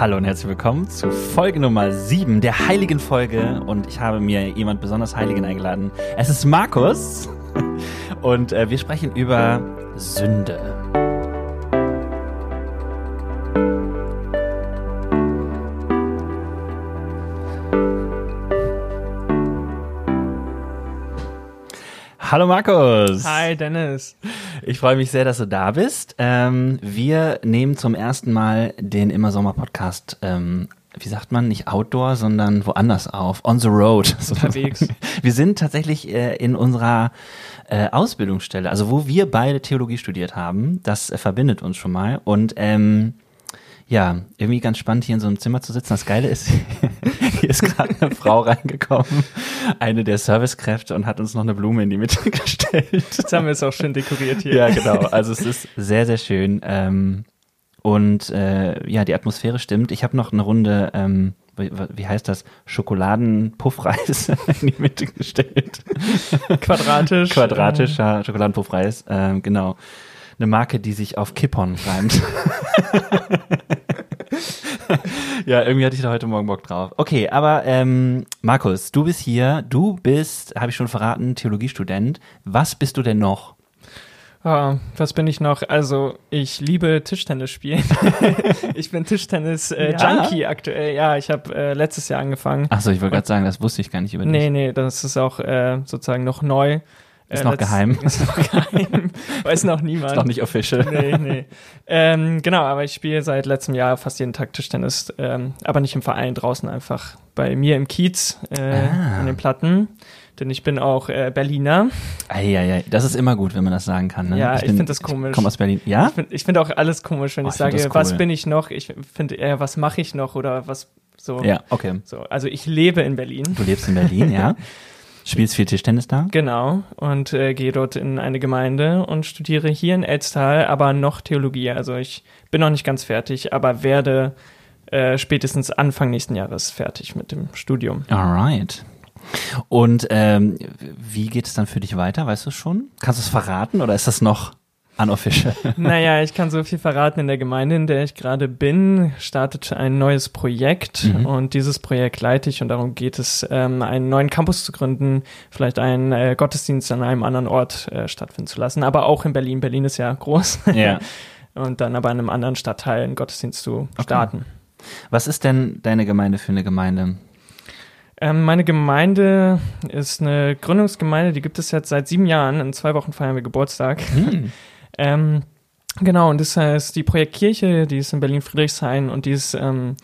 Hallo und herzlich willkommen zu Folge Nummer 7 der heiligen Folge und ich habe mir jemand besonders Heiligen eingeladen. Es ist Markus und äh, wir sprechen über Sünde. Hallo Markus. Hi Dennis. Ich freue mich sehr, dass du da bist. Ähm, wir nehmen zum ersten Mal den Immer Sommer Podcast, ähm, wie sagt man, nicht outdoor, sondern woanders auf, on the road. Unterwegs. Wir sind tatsächlich äh, in unserer äh, Ausbildungsstelle, also wo wir beide Theologie studiert haben. Das äh, verbindet uns schon mal und ähm, ja, irgendwie ganz spannend hier in so einem Zimmer zu sitzen. Das Geile ist, hier ist gerade eine Frau reingekommen, eine der Servicekräfte und hat uns noch eine Blume in die Mitte gestellt. Das haben wir jetzt auch schön dekoriert hier. Ja, genau. Also es ist sehr, sehr schön. Ähm, und äh, ja, die Atmosphäre stimmt. Ich habe noch eine Runde, ähm, wie, wie heißt das, Schokoladenpuffreis in die Mitte gestellt. Quadratisch. Quadratischer Schokoladenpuffreis, ähm, genau. Eine Marke, die sich auf Kippon reimt. ja, irgendwie hatte ich da heute Morgen Bock drauf. Okay, aber ähm, Markus, du bist hier, du bist, habe ich schon verraten, Theologiestudent. Was bist du denn noch? Oh, was bin ich noch? Also, ich liebe Tischtennis spielen. ich bin Tischtennis-Junkie äh, ja? aktuell. Ja, ich habe äh, letztes Jahr angefangen. Achso, ich wollte gerade sagen, das wusste ich gar nicht über dich. Nee, nee, das ist auch äh, sozusagen noch neu. Ist äh, noch geheim. Ist noch geheim. Weiß noch niemand. Ist noch nicht official. Nee, nee. Ähm, genau, aber ich spiele seit letztem Jahr fast jeden Tag Tischtennis, ähm, aber nicht im Verein, draußen einfach bei mir im Kiez äh, ah. an den Platten. Denn ich bin auch äh, Berliner. Eieiei, das ist immer gut, wenn man das sagen kann. Ne? Ja, ich, ich finde das komisch. Ich komme aus Berlin. Ja? Ich finde find auch alles komisch, wenn oh, ich, ich sage, cool. was bin ich noch? Ich finde eher, was mache ich noch oder was so. Ja, okay. So, also ich lebe in Berlin. Du lebst in Berlin, ja. Spielst viel Tischtennis da? Genau. Und äh, gehe dort in eine Gemeinde und studiere hier in Elztal, aber noch Theologie. Also ich bin noch nicht ganz fertig, aber werde äh, spätestens Anfang nächsten Jahres fertig mit dem Studium. Alright. Und ähm, wie geht es dann für dich weiter? Weißt du schon? Kannst du es verraten oder ist das noch unofficial? naja, ich kann so viel verraten. In der Gemeinde, in der ich gerade bin, startet ein neues Projekt mhm. und dieses Projekt leite ich und darum geht es, ähm, einen neuen Campus zu gründen, vielleicht einen äh, Gottesdienst an einem anderen Ort äh, stattfinden zu lassen, aber auch in Berlin. Berlin ist ja groß. Ja. und dann aber in einem anderen Stadtteil einen Gottesdienst zu starten. Okay. Was ist denn deine Gemeinde für eine Gemeinde? Ähm, meine Gemeinde ist eine Gründungsgemeinde, die gibt es jetzt seit sieben Jahren. In zwei Wochen feiern wir Geburtstag. Hm. Ähm, genau, und das heißt die Projektkirche, die ist in Berlin-Friedrichshain und die ist ähm,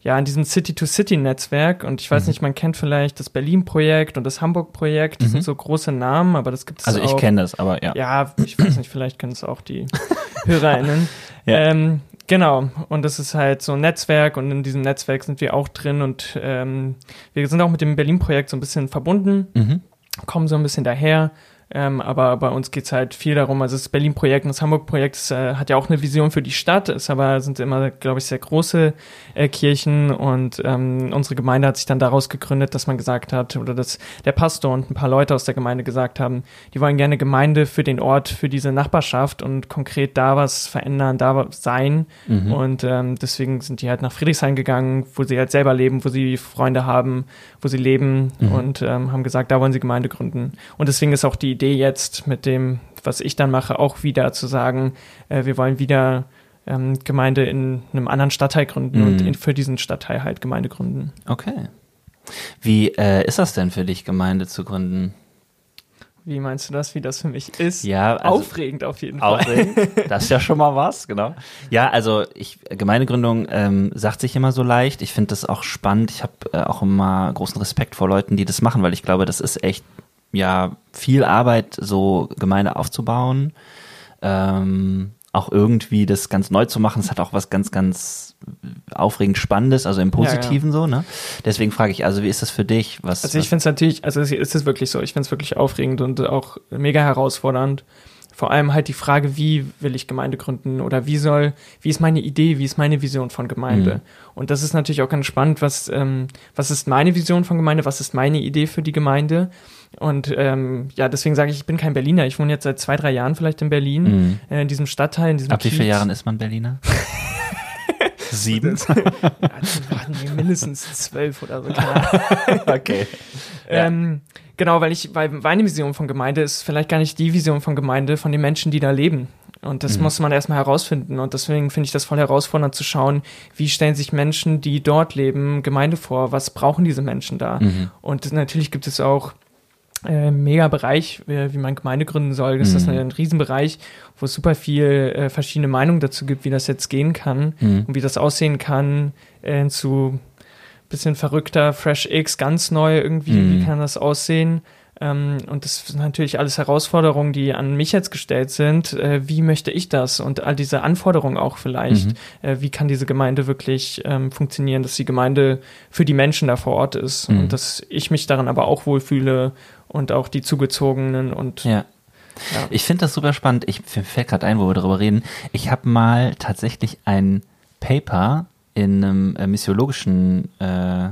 ja in diesem City-to-City-Netzwerk. Und ich weiß mhm. nicht, man kennt vielleicht das Berlin-Projekt und das Hamburg-Projekt. Das mhm. sind so große Namen, aber das gibt es Also ich kenne das, aber ja. Ja, ich weiß nicht, vielleicht kennen es auch die HörerInnen. ja. Ähm, Genau, und das ist halt so ein Netzwerk und in diesem Netzwerk sind wir auch drin und ähm, wir sind auch mit dem Berlin-Projekt so ein bisschen verbunden, mhm. kommen so ein bisschen daher ähm, aber bei uns geht's halt viel darum, also das Berlin-Projekt und das Hamburg-Projekt äh, hat ja auch eine Vision für die Stadt, ist aber sind immer, glaube ich, sehr große äh, Kirchen und ähm, unsere Gemeinde hat sich dann daraus gegründet, dass man gesagt hat, oder dass der Pastor und ein paar Leute aus der Gemeinde gesagt haben, die wollen gerne Gemeinde für den Ort, für diese Nachbarschaft und konkret da was verändern, da sein. Mhm. Und ähm, deswegen sind die halt nach Friedrichshain gegangen, wo sie halt selber leben, wo sie Freunde haben, wo sie leben mhm. und ähm, haben gesagt, da wollen sie Gemeinde gründen. Und deswegen ist auch die Idee jetzt mit dem, was ich dann mache, auch wieder zu sagen, äh, wir wollen wieder ähm, Gemeinde in einem anderen Stadtteil gründen mhm. und in, für diesen Stadtteil halt Gemeinde gründen. Okay. Wie äh, ist das denn für dich, Gemeinde zu gründen? Wie meinst du das, wie das für mich ist? Ja, also aufregend auf jeden Fall. Aufregend, das ist ja schon mal was, genau. Ja, also ich Gemeindegründung ähm, sagt sich immer so leicht. Ich finde das auch spannend. Ich habe äh, auch immer großen Respekt vor Leuten, die das machen, weil ich glaube, das ist echt ja viel Arbeit, so Gemeinde aufzubauen. Ähm, auch irgendwie das ganz neu zu machen, es hat auch was ganz, ganz aufregend Spannendes, also im Positiven ja, ja. so, ne? Deswegen frage ich, also wie ist das für dich? Was, also ich finde es natürlich, also es ist wirklich so, ich finde es wirklich aufregend und auch mega herausfordernd. Vor allem halt die Frage, wie will ich Gemeinde gründen oder wie soll, wie ist meine Idee, wie ist meine Vision von Gemeinde? Mhm. Und das ist natürlich auch ganz spannend, was, ähm, was ist meine Vision von Gemeinde, was ist meine Idee für die Gemeinde? Und ähm, ja, deswegen sage ich, ich bin kein Berliner. Ich wohne jetzt seit zwei, drei Jahren vielleicht in Berlin, mhm. äh, in diesem Stadtteil, in diesem Ab wie vielen Jahren ist man Berliner? Sieben? ja, mindestens zwölf oder so. okay. Ähm, genau, weil ich, weil meine Vision von Gemeinde ist vielleicht gar nicht die Vision von Gemeinde von den Menschen, die da leben. Und das mhm. muss man erstmal herausfinden. Und deswegen finde ich das voll herausfordernd zu schauen, wie stellen sich Menschen, die dort leben, Gemeinde vor? Was brauchen diese Menschen da? Mhm. Und natürlich gibt es auch äh, mega Bereich, wie man Gemeinde gründen soll. Das mhm. ist ein Riesenbereich, wo es super viel äh, verschiedene Meinungen dazu gibt, wie das jetzt gehen kann mhm. und wie das aussehen kann äh, zu bisschen verrückter Fresh X, ganz neu irgendwie, mhm. wie kann das aussehen? Ähm, und das sind natürlich alles Herausforderungen, die an mich jetzt gestellt sind. Äh, wie möchte ich das? Und all diese Anforderungen auch vielleicht. Mhm. Äh, wie kann diese Gemeinde wirklich ähm, funktionieren, dass die Gemeinde für die Menschen da vor Ort ist mhm. und dass ich mich daran aber auch wohlfühle und auch die Zugezogenen und ja. Ja. Ich finde das super spannend. Ich fällt gerade ein, wo wir darüber reden. Ich habe mal tatsächlich ein Paper in einem äh, missiologischen äh,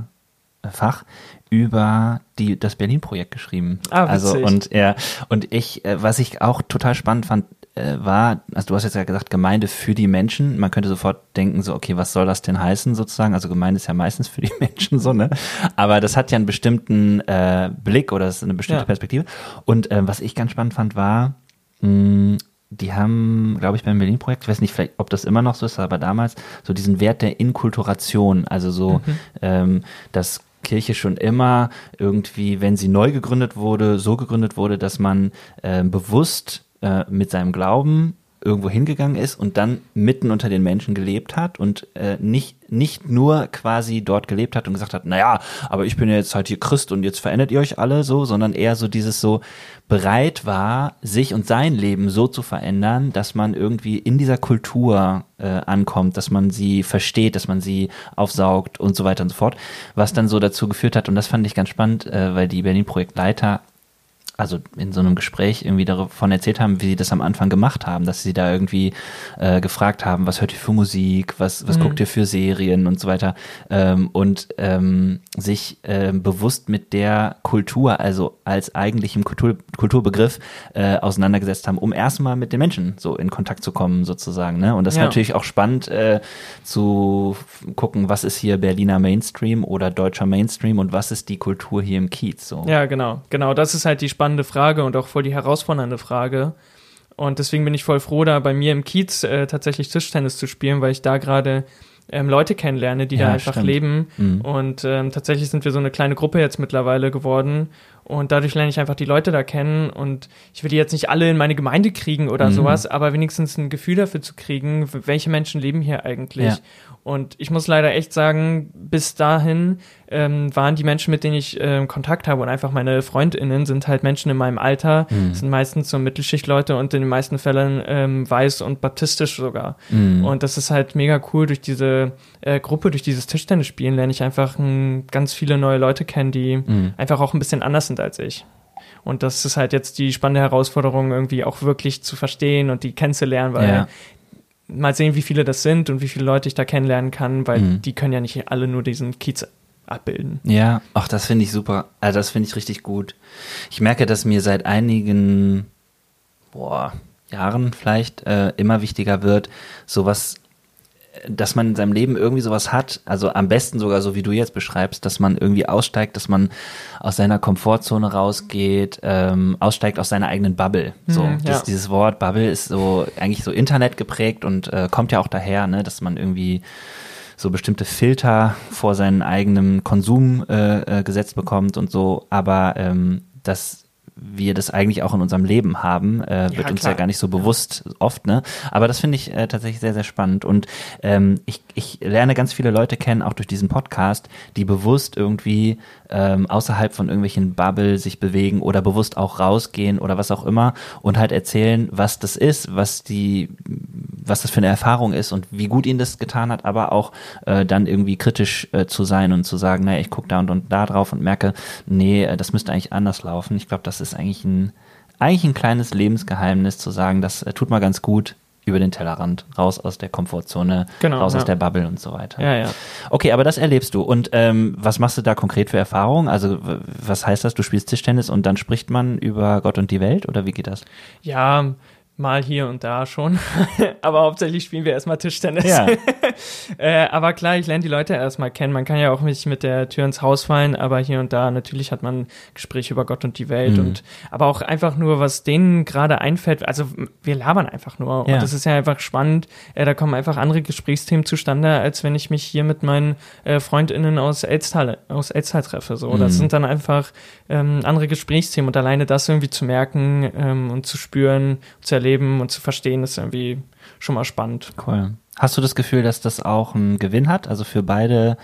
Fach über die, das Berlin-Projekt geschrieben. Ah, witzig. also und ja und ich, äh, was ich auch total spannend fand, äh, war, also du hast jetzt ja gesagt Gemeinde für die Menschen. Man könnte sofort denken so, okay, was soll das denn heißen sozusagen? Also Gemeinde ist ja meistens für die Menschen so ne, aber das hat ja einen bestimmten äh, Blick oder das ist eine bestimmte ja. Perspektive. Und äh, was ich ganz spannend fand war mh, die haben, glaube ich, beim Berlin-Projekt, ich weiß nicht, vielleicht, ob das immer noch so ist, aber damals so diesen Wert der Inkulturation, also so, mhm. ähm, dass Kirche schon immer irgendwie, wenn sie neu gegründet wurde, so gegründet wurde, dass man äh, bewusst äh, mit seinem Glauben irgendwo hingegangen ist und dann mitten unter den Menschen gelebt hat und äh, nicht, nicht nur quasi dort gelebt hat und gesagt hat, naja, aber ich bin ja jetzt halt hier Christ und jetzt verändert ihr euch alle so, sondern eher so dieses so bereit war, sich und sein Leben so zu verändern, dass man irgendwie in dieser Kultur äh, ankommt, dass man sie versteht, dass man sie aufsaugt und so weiter und so fort, was dann so dazu geführt hat und das fand ich ganz spannend, äh, weil die Berlin-Projektleiter also in so einem Gespräch irgendwie davon erzählt haben, wie sie das am Anfang gemacht haben, dass sie da irgendwie äh, gefragt haben, was hört ihr für Musik, was, was mhm. guckt ihr für Serien und so weiter ähm, und ähm, sich äh, bewusst mit der Kultur, also als eigentlichem Kultur, Kulturbegriff äh, auseinandergesetzt haben, um erstmal mit den Menschen so in Kontakt zu kommen sozusagen. Ne? Und das ja. ist natürlich auch spannend äh, zu gucken, was ist hier Berliner Mainstream oder deutscher Mainstream und was ist die Kultur hier im Kiez. So. Ja, genau, genau. Das ist halt die spannende spannende Frage und auch voll die herausfordernde Frage. Und deswegen bin ich voll froh, da bei mir im Kiez äh, tatsächlich Tischtennis zu spielen, weil ich da gerade ähm, Leute kennenlerne, die ja, da einfach stimmt. leben. Mhm. Und ähm, tatsächlich sind wir so eine kleine Gruppe jetzt mittlerweile geworden. Und dadurch lerne ich einfach die Leute da kennen. Und ich will die jetzt nicht alle in meine Gemeinde kriegen oder mhm. sowas, aber wenigstens ein Gefühl dafür zu kriegen, welche Menschen leben hier eigentlich. Ja. Und ich muss leider echt sagen, bis dahin ähm, waren die Menschen, mit denen ich ähm, Kontakt habe und einfach meine FreundInnen sind halt Menschen in meinem Alter, mhm. sind meistens so Mittelschichtleute und in den meisten Fällen ähm, weiß und baptistisch sogar. Mhm. Und das ist halt mega cool. Durch diese äh, Gruppe, durch dieses Tischtennisspielen lerne ich einfach m, ganz viele neue Leute kennen, die mhm. einfach auch ein bisschen anders sind als ich. Und das ist halt jetzt die spannende Herausforderung, irgendwie auch wirklich zu verstehen und die kennenzulernen, weil ja mal sehen, wie viele das sind und wie viele Leute ich da kennenlernen kann, weil mhm. die können ja nicht alle nur diesen Kiez abbilden. Ja, ach, das finde ich super. Also das finde ich richtig gut. Ich merke, dass mir seit einigen boah, Jahren vielleicht äh, immer wichtiger wird, sowas dass man in seinem Leben irgendwie sowas hat, also am besten sogar so wie du jetzt beschreibst, dass man irgendwie aussteigt, dass man aus seiner Komfortzone rausgeht, ähm, aussteigt aus seiner eigenen Bubble. So, mhm, ja. das, dieses Wort Bubble ist so eigentlich so Internet geprägt und äh, kommt ja auch daher, ne, dass man irgendwie so bestimmte Filter vor seinen eigenen Konsum äh, äh, gesetzt bekommt und so, aber ähm, das wir das eigentlich auch in unserem Leben haben, äh, wird ja, uns ja gar nicht so bewusst oft, ne? Aber das finde ich äh, tatsächlich sehr, sehr spannend. Und ähm, ich, ich lerne ganz viele Leute kennen, auch durch diesen Podcast, die bewusst irgendwie ähm, außerhalb von irgendwelchen Bubble sich bewegen oder bewusst auch rausgehen oder was auch immer und halt erzählen, was das ist, was die, was das für eine Erfahrung ist und wie gut ihnen das getan hat, aber auch äh, dann irgendwie kritisch äh, zu sein und zu sagen, naja, ich gucke da und, und da drauf und merke, nee, äh, das müsste eigentlich anders laufen. Ich glaube, das ist eigentlich ein, eigentlich ein kleines Lebensgeheimnis zu sagen, das äh, tut mal ganz gut, über den Tellerrand, raus aus der Komfortzone, genau, raus ja. aus der Bubble und so weiter. Ja, ja. Okay, aber das erlebst du. Und ähm, was machst du da konkret für Erfahrungen? Also was heißt das? Du spielst Tischtennis und dann spricht man über Gott und die Welt oder wie geht das? Ja, mal hier und da schon. aber hauptsächlich spielen wir erstmal Tischtennis. Ja. äh, aber klar, ich lerne die Leute erstmal kennen. Man kann ja auch nicht mit der Tür ins Haus fallen, aber hier und da natürlich hat man Gespräche über Gott und die Welt mhm. und aber auch einfach nur, was denen gerade einfällt. Also wir labern einfach nur. Ja. Und das ist ja einfach spannend. Äh, da kommen einfach andere Gesprächsthemen zustande, als wenn ich mich hier mit meinen äh, FreundInnen aus Elztal, aus Elztal treffe. So. Mhm. Das sind dann einfach ähm, andere Gesprächsthemen und alleine das irgendwie zu merken ähm, und zu spüren, zu erleben, erleben und zu verstehen, ist irgendwie schon mal spannend. Cool. Hast du das Gefühl, dass das auch einen Gewinn hat? Also für beide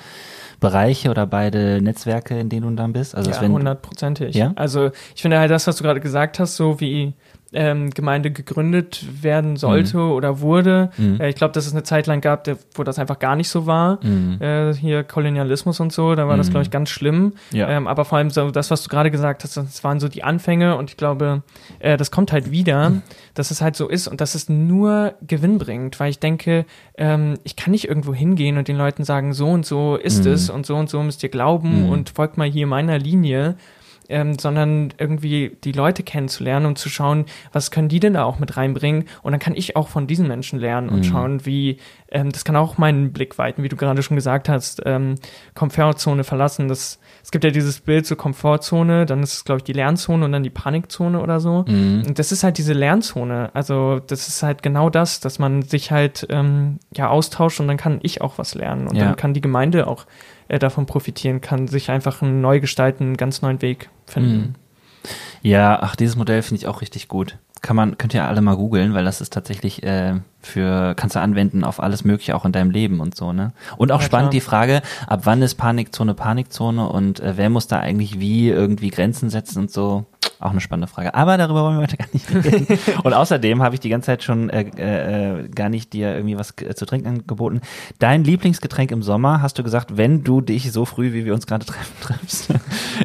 Bereiche oder beide Netzwerke, in denen du dann bist? Also ja, hundertprozentig. Ja? Also ich finde halt das, was du gerade gesagt hast, so wie ähm, Gemeinde gegründet werden sollte mhm. oder wurde. Mhm. Äh, ich glaube, dass es eine Zeit lang gab, wo das einfach gar nicht so war. Mhm. Äh, hier Kolonialismus und so, da war das, mhm. glaube ich, ganz schlimm. Ja. Ähm, aber vor allem so das, was du gerade gesagt hast, das waren so die Anfänge und ich glaube, äh, das kommt halt wieder, mhm. dass es halt so ist und dass es nur Gewinn bringt, weil ich denke, ähm, ich kann nicht irgendwo hingehen und den Leuten sagen, so und so ist mhm. es und so und so müsst ihr glauben und folgt mal hier meiner Linie ähm, sondern irgendwie die Leute kennenzulernen und zu schauen, was können die denn da auch mit reinbringen. Und dann kann ich auch von diesen Menschen lernen und mhm. schauen, wie, ähm, das kann auch meinen Blick weiten, wie du gerade schon gesagt hast, ähm, Komfortzone verlassen. Das, es gibt ja dieses Bild zur so Komfortzone, dann ist es, glaube ich, die Lernzone und dann die Panikzone oder so. Mhm. Und das ist halt diese Lernzone. Also das ist halt genau das, dass man sich halt ähm, ja austauscht und dann kann ich auch was lernen und ja. dann kann die Gemeinde auch äh, davon profitieren kann, sich einfach einen neu gestalten, einen ganz neuen Weg finden. Mhm. Ja, ach, dieses Modell finde ich auch richtig gut. Kann man, könnt ihr alle mal googeln, weil das ist tatsächlich äh, für, kannst du anwenden auf alles Mögliche auch in deinem Leben und so, ne? Und auch ja, spannend klar. die Frage, ab wann ist Panikzone Panikzone und äh, wer muss da eigentlich wie irgendwie Grenzen setzen und so. Auch eine spannende Frage. Aber darüber wollen wir heute gar nicht reden. Und außerdem habe ich die ganze Zeit schon äh, äh, gar nicht dir irgendwie was äh, zu trinken angeboten. Dein Lieblingsgetränk im Sommer, hast du gesagt, wenn du dich so früh, wie wir uns gerade treffen, triffst,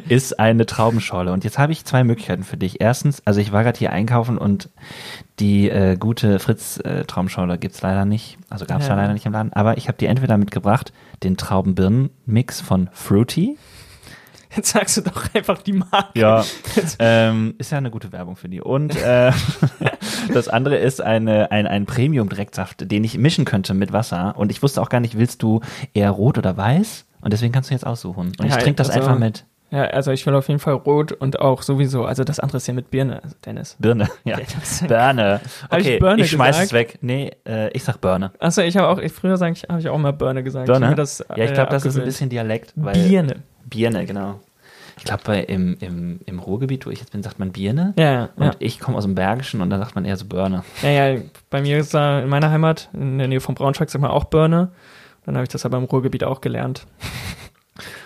ist eine Traubenschorle. Und jetzt habe ich zwei Möglichkeiten für dich. Erstens, also ich war gerade hier einkaufen und die äh, gute Fritz-Traumschorle äh, gibt's leider nicht. Also gab's ja. leider nicht im Laden. Aber ich habe dir entweder mitgebracht den Traubenbirnen-Mix von Fruity Jetzt sagst du doch einfach die Marke. Ja, ähm, ist ja eine gute Werbung für die. Und äh, das andere ist eine, ein, ein Premium-Direktsaft, den ich mischen könnte mit Wasser. Und ich wusste auch gar nicht, willst du eher rot oder weiß? Und deswegen kannst du jetzt aussuchen. Und ja, ich trinke das also, einfach mit. Ja, also ich will auf jeden Fall rot und auch sowieso, also das andere ist ja mit Birne, Dennis. Birne, ja. Birne. Okay, ich, Birne ich schmeiß gesagt? es weg. Nee, äh, ich sag Birne. Achso, ich habe auch, ich, früher habe ich auch mal Birne gesagt. Birne? Ich das, ja, ich glaube, äh, das ist ein bisschen Dialekt. Weil Birne. Birne, genau. Ich glaube, im, im, im Ruhrgebiet, wo ich jetzt bin, sagt man Birne. Ja, ja. Und ja. ich komme aus dem Bergischen und da sagt man eher so Birne. Ja, ja, bei mir ist da in meiner Heimat, in der Nähe von Braunschweig, sagt man auch Birne. Dann habe ich das aber im Ruhrgebiet auch gelernt.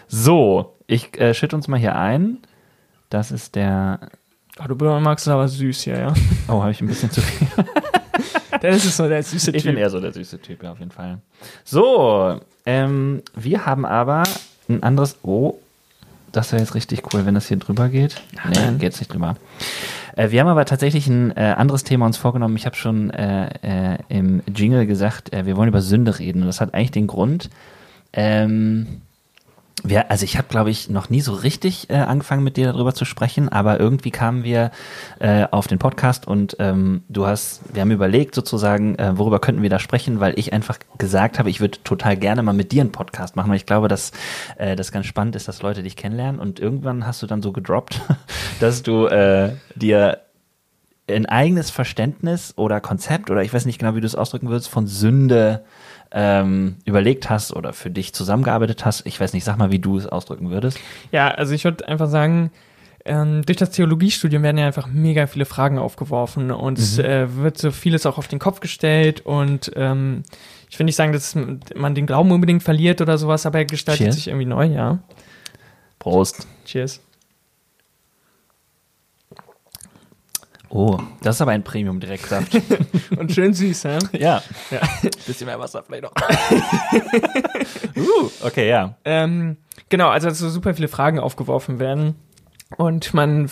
So, ich äh, schütte uns mal hier ein. Das ist der. Oh, du magst es aber süß hier, ja. Oh, habe ich ein bisschen zu viel. das ist so der süße Typ. Ich bin eher so der süße Typ, ja, auf jeden Fall. So, ähm, wir haben aber ein anderes. Oh, das wäre jetzt richtig cool, wenn das hier drüber geht. Nee, geht geht's nicht drüber. Äh, wir haben aber tatsächlich ein äh, anderes Thema uns vorgenommen. Ich habe schon äh, äh, im Jingle gesagt, äh, wir wollen über Sünde reden. Und das hat eigentlich den Grund, ähm, wir, also ich habe, glaube ich, noch nie so richtig äh, angefangen mit dir darüber zu sprechen, aber irgendwie kamen wir äh, auf den Podcast und ähm, du hast, wir haben überlegt sozusagen, äh, worüber könnten wir da sprechen, weil ich einfach gesagt habe, ich würde total gerne mal mit dir einen Podcast machen, weil ich glaube, dass äh, das ganz spannend ist, dass Leute dich kennenlernen und irgendwann hast du dann so gedroppt, dass du äh, dir ein eigenes Verständnis oder Konzept oder ich weiß nicht genau, wie du es ausdrücken würdest, von Sünde ähm, überlegt hast oder für dich zusammengearbeitet hast. Ich weiß nicht, sag mal, wie du es ausdrücken würdest. Ja, also ich würde einfach sagen, ähm, durch das Theologiestudium werden ja einfach mega viele Fragen aufgeworfen und mhm. es äh, wird so vieles auch auf den Kopf gestellt und ähm, ich will nicht sagen, dass man den Glauben unbedingt verliert oder sowas, aber er gestaltet Cheers. sich irgendwie neu, ja. Prost. Cheers. Oh, das ist aber ein Premium-Direktsaft. Und schön süß, hä? Ja. ja. Bisschen mehr Wasser vielleicht noch. uh, okay, ja. Ähm, genau, also dass so super viele Fragen aufgeworfen werden. Und man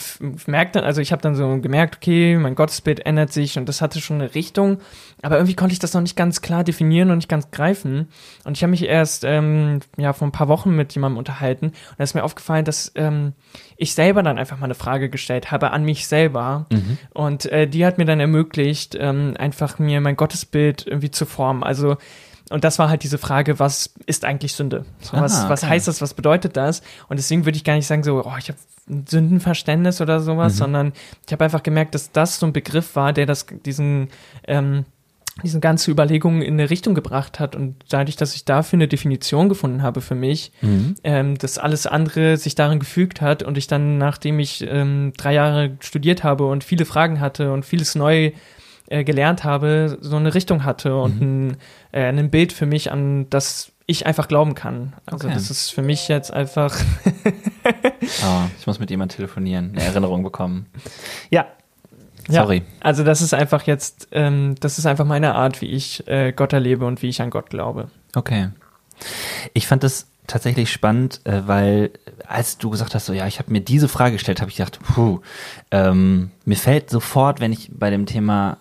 merkt dann, also ich habe dann so gemerkt, okay, mein Gottesbild ändert sich und das hatte schon eine Richtung, aber irgendwie konnte ich das noch nicht ganz klar definieren und nicht ganz greifen. Und ich habe mich erst ähm, ja vor ein paar Wochen mit jemandem unterhalten und da ist mir aufgefallen, dass ähm, ich selber dann einfach mal eine Frage gestellt habe an mich selber mhm. und äh, die hat mir dann ermöglicht, ähm, einfach mir mein Gottesbild irgendwie zu formen. Also und das war halt diese Frage, was ist eigentlich Sünde? So, was, ah, okay. was heißt das? Was bedeutet das? Und deswegen würde ich gar nicht sagen, so, oh, ich habe Sündenverständnis oder sowas, mhm. sondern ich habe einfach gemerkt, dass das so ein Begriff war, der das, diesen, ähm, diese ganze Überlegungen in eine Richtung gebracht hat und dadurch, dass ich dafür eine Definition gefunden habe für mich, mhm. ähm, dass alles andere sich darin gefügt hat und ich dann, nachdem ich ähm, drei Jahre studiert habe und viele Fragen hatte und vieles neu äh, gelernt habe, so eine Richtung hatte und mhm. ein, äh, ein Bild für mich, an das ich einfach glauben kann. Also okay. das ist für mich jetzt einfach. oh, ich muss mit jemandem telefonieren, eine Erinnerung bekommen. Ja. Sorry. Ja, also das ist einfach jetzt, ähm, das ist einfach meine Art, wie ich äh, Gott erlebe und wie ich an Gott glaube. Okay. Ich fand das tatsächlich spannend, äh, weil als du gesagt hast, so ja, ich habe mir diese Frage gestellt, habe ich gedacht, puh, ähm, mir fällt sofort, wenn ich bei dem Thema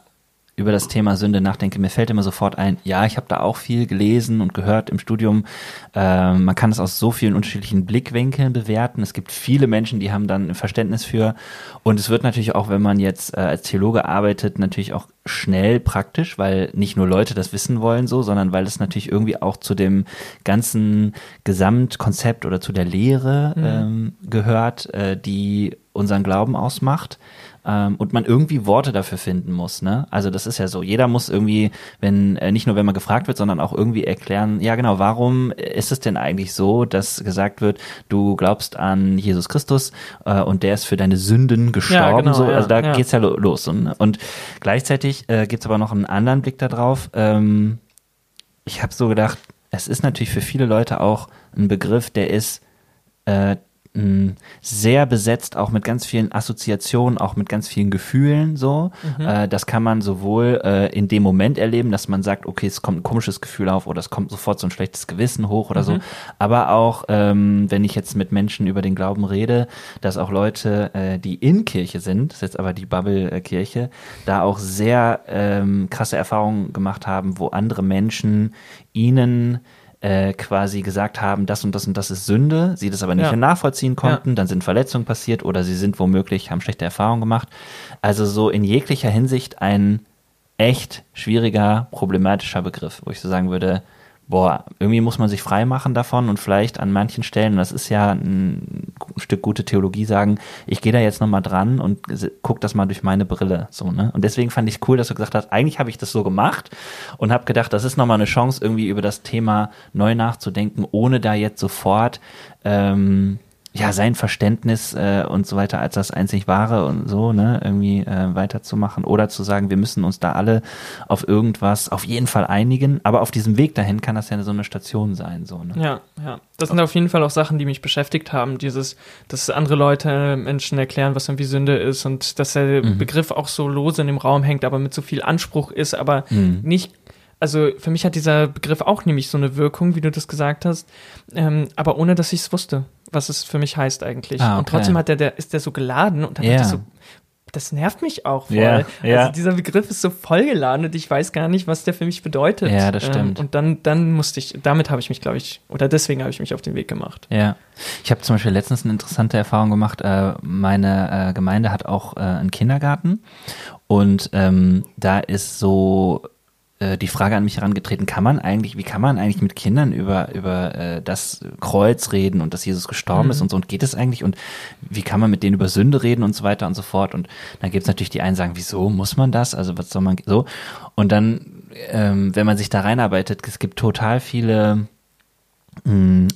über das Thema Sünde nachdenke, mir fällt immer sofort ein, ja, ich habe da auch viel gelesen und gehört im Studium. Äh, man kann es aus so vielen unterschiedlichen Blickwinkeln bewerten. Es gibt viele Menschen, die haben dann ein Verständnis für. Und es wird natürlich auch, wenn man jetzt äh, als Theologe arbeitet, natürlich auch schnell praktisch, weil nicht nur Leute das wissen wollen so, sondern weil es natürlich irgendwie auch zu dem ganzen Gesamtkonzept oder zu der Lehre mhm. ähm, gehört, äh, die unseren Glauben ausmacht ähm, und man irgendwie Worte dafür finden muss. Ne? Also das ist ja so. Jeder muss irgendwie, wenn äh, nicht nur wenn man gefragt wird, sondern auch irgendwie erklären. Ja, genau. Warum ist es denn eigentlich so, dass gesagt wird, du glaubst an Jesus Christus äh, und der ist für deine Sünden gestorben? Ja, genau, so, also da ja. geht's ja los. Und, ne? und gleichzeitig äh, gibt's aber noch einen anderen Blick darauf. Ähm, ich habe so gedacht, es ist natürlich für viele Leute auch ein Begriff, der ist äh, sehr besetzt, auch mit ganz vielen Assoziationen, auch mit ganz vielen Gefühlen so. Mhm. Äh, das kann man sowohl äh, in dem Moment erleben, dass man sagt, okay, es kommt ein komisches Gefühl auf oder es kommt sofort so ein schlechtes Gewissen hoch oder mhm. so. Aber auch, ähm, wenn ich jetzt mit Menschen über den Glauben rede, dass auch Leute, äh, die in Kirche sind, das ist jetzt aber die Bubble-Kirche, da auch sehr ähm, krasse Erfahrungen gemacht haben, wo andere Menschen ihnen äh, quasi gesagt haben, das und das und das ist Sünde, sie das aber nicht ja. nachvollziehen konnten, ja. dann sind Verletzungen passiert oder sie sind womöglich, haben schlechte Erfahrungen gemacht. Also so in jeglicher Hinsicht ein echt schwieriger, problematischer Begriff, wo ich so sagen würde, boah, irgendwie muss man sich frei machen davon und vielleicht an manchen Stellen, das ist ja ein Stück gute Theologie, sagen, ich gehe da jetzt nochmal dran und guck das mal durch meine Brille. So, ne? Und deswegen fand ich cool, dass du gesagt hast, eigentlich habe ich das so gemacht und habe gedacht, das ist nochmal eine Chance, irgendwie über das Thema neu nachzudenken, ohne da jetzt sofort ähm, ja, sein Verständnis äh, und so weiter als das einzig wahre und so, ne, irgendwie äh, weiterzumachen oder zu sagen, wir müssen uns da alle auf irgendwas auf jeden Fall einigen, aber auf diesem Weg dahin kann das ja so eine Station sein, so, ne? Ja, ja. Das sind auf jeden Fall auch Sachen, die mich beschäftigt haben, dieses, dass andere Leute Menschen erklären, was irgendwie Sünde ist und dass der mhm. Begriff auch so lose in dem Raum hängt, aber mit so viel Anspruch ist, aber mhm. nicht also für mich hat dieser Begriff auch nämlich so eine Wirkung, wie du das gesagt hast, ähm, aber ohne dass ich es wusste was es für mich heißt eigentlich. Ah, okay. Und trotzdem hat der, der, ist der so geladen und dann yeah. so, das nervt mich auch voll. Yeah, yeah. Also dieser Begriff ist so vollgeladen und ich weiß gar nicht, was der für mich bedeutet. Ja, das stimmt. Ähm, und dann, dann musste ich, damit habe ich mich, glaube ich, oder deswegen habe ich mich auf den Weg gemacht. Ja. Ich habe zum Beispiel letztens eine interessante Erfahrung gemacht. Äh, meine äh, Gemeinde hat auch äh, einen Kindergarten und ähm, da ist so äh, die Frage an mich herangetreten, kann man eigentlich, wie kann man eigentlich mit Kindern über, über äh, das Kreuz reden und dass Jesus gestorben mhm. ist und so? Und geht es eigentlich? Und wie kann man mit denen über Sünde reden und so weiter und so fort? Und dann gibt es natürlich die einen sagen, wieso muss man das, also was soll man so? Und dann, ähm, wenn man sich da reinarbeitet, es gibt total viele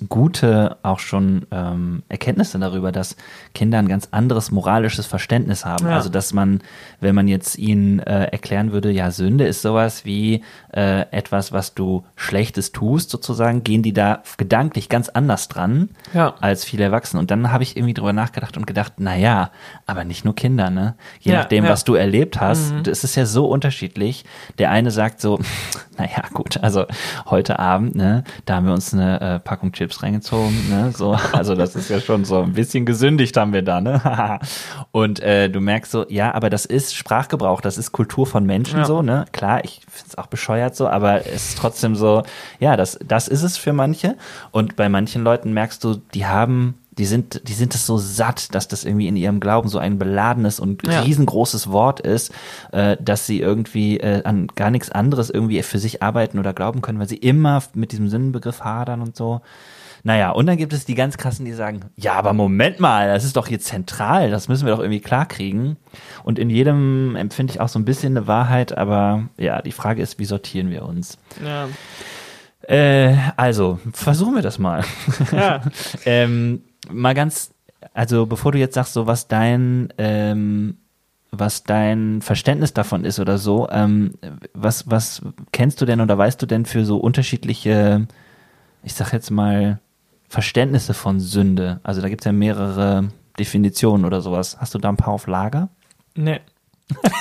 gute auch schon ähm, Erkenntnisse darüber, dass Kinder ein ganz anderes moralisches Verständnis haben. Ja. Also dass man, wenn man jetzt ihnen äh, erklären würde, ja, Sünde ist sowas wie äh, etwas, was du Schlechtes tust, sozusagen, gehen die da gedanklich ganz anders dran ja. als viele Erwachsene. Und dann habe ich irgendwie drüber nachgedacht und gedacht, na ja, aber nicht nur Kinder, ne? Je ja, nachdem, was du erlebt hast, mhm. es ist ja so unterschiedlich. Der eine sagt so, naja, gut, also heute Abend, ne, da haben wir uns eine äh, Packung Chips reingezogen, ne? So, also das ist ja schon so ein bisschen gesündigt haben wir da, ne? und äh, du merkst so, ja, aber das ist Sprachgebrauch, das ist Kultur von Menschen ja. so, ne? Klar, ich finde es auch bescheuert so, aber es ist trotzdem so, ja, das, das ist es für manche. Und bei manchen Leuten merkst du, die haben die sind, die sind es so satt, dass das irgendwie in ihrem Glauben so ein beladenes und ja. riesengroßes Wort ist, äh, dass sie irgendwie äh, an gar nichts anderes irgendwie für sich arbeiten oder glauben können, weil sie immer mit diesem Sinnbegriff hadern und so. Naja, und dann gibt es die ganz krassen, die sagen, ja, aber Moment mal, das ist doch hier zentral, das müssen wir doch irgendwie klarkriegen. Und in jedem empfinde ich auch so ein bisschen eine Wahrheit, aber ja, die Frage ist, wie sortieren wir uns? Ja. Äh, also, versuchen wir das mal. Ja. ähm, mal ganz, also bevor du jetzt sagst, so was dein, ähm, was dein Verständnis davon ist oder so, ähm, was, was kennst du denn oder weißt du denn für so unterschiedliche, ich sag jetzt mal, Verständnisse von Sünde? Also da gibt es ja mehrere Definitionen oder sowas. Hast du da ein paar auf Lager? Nee.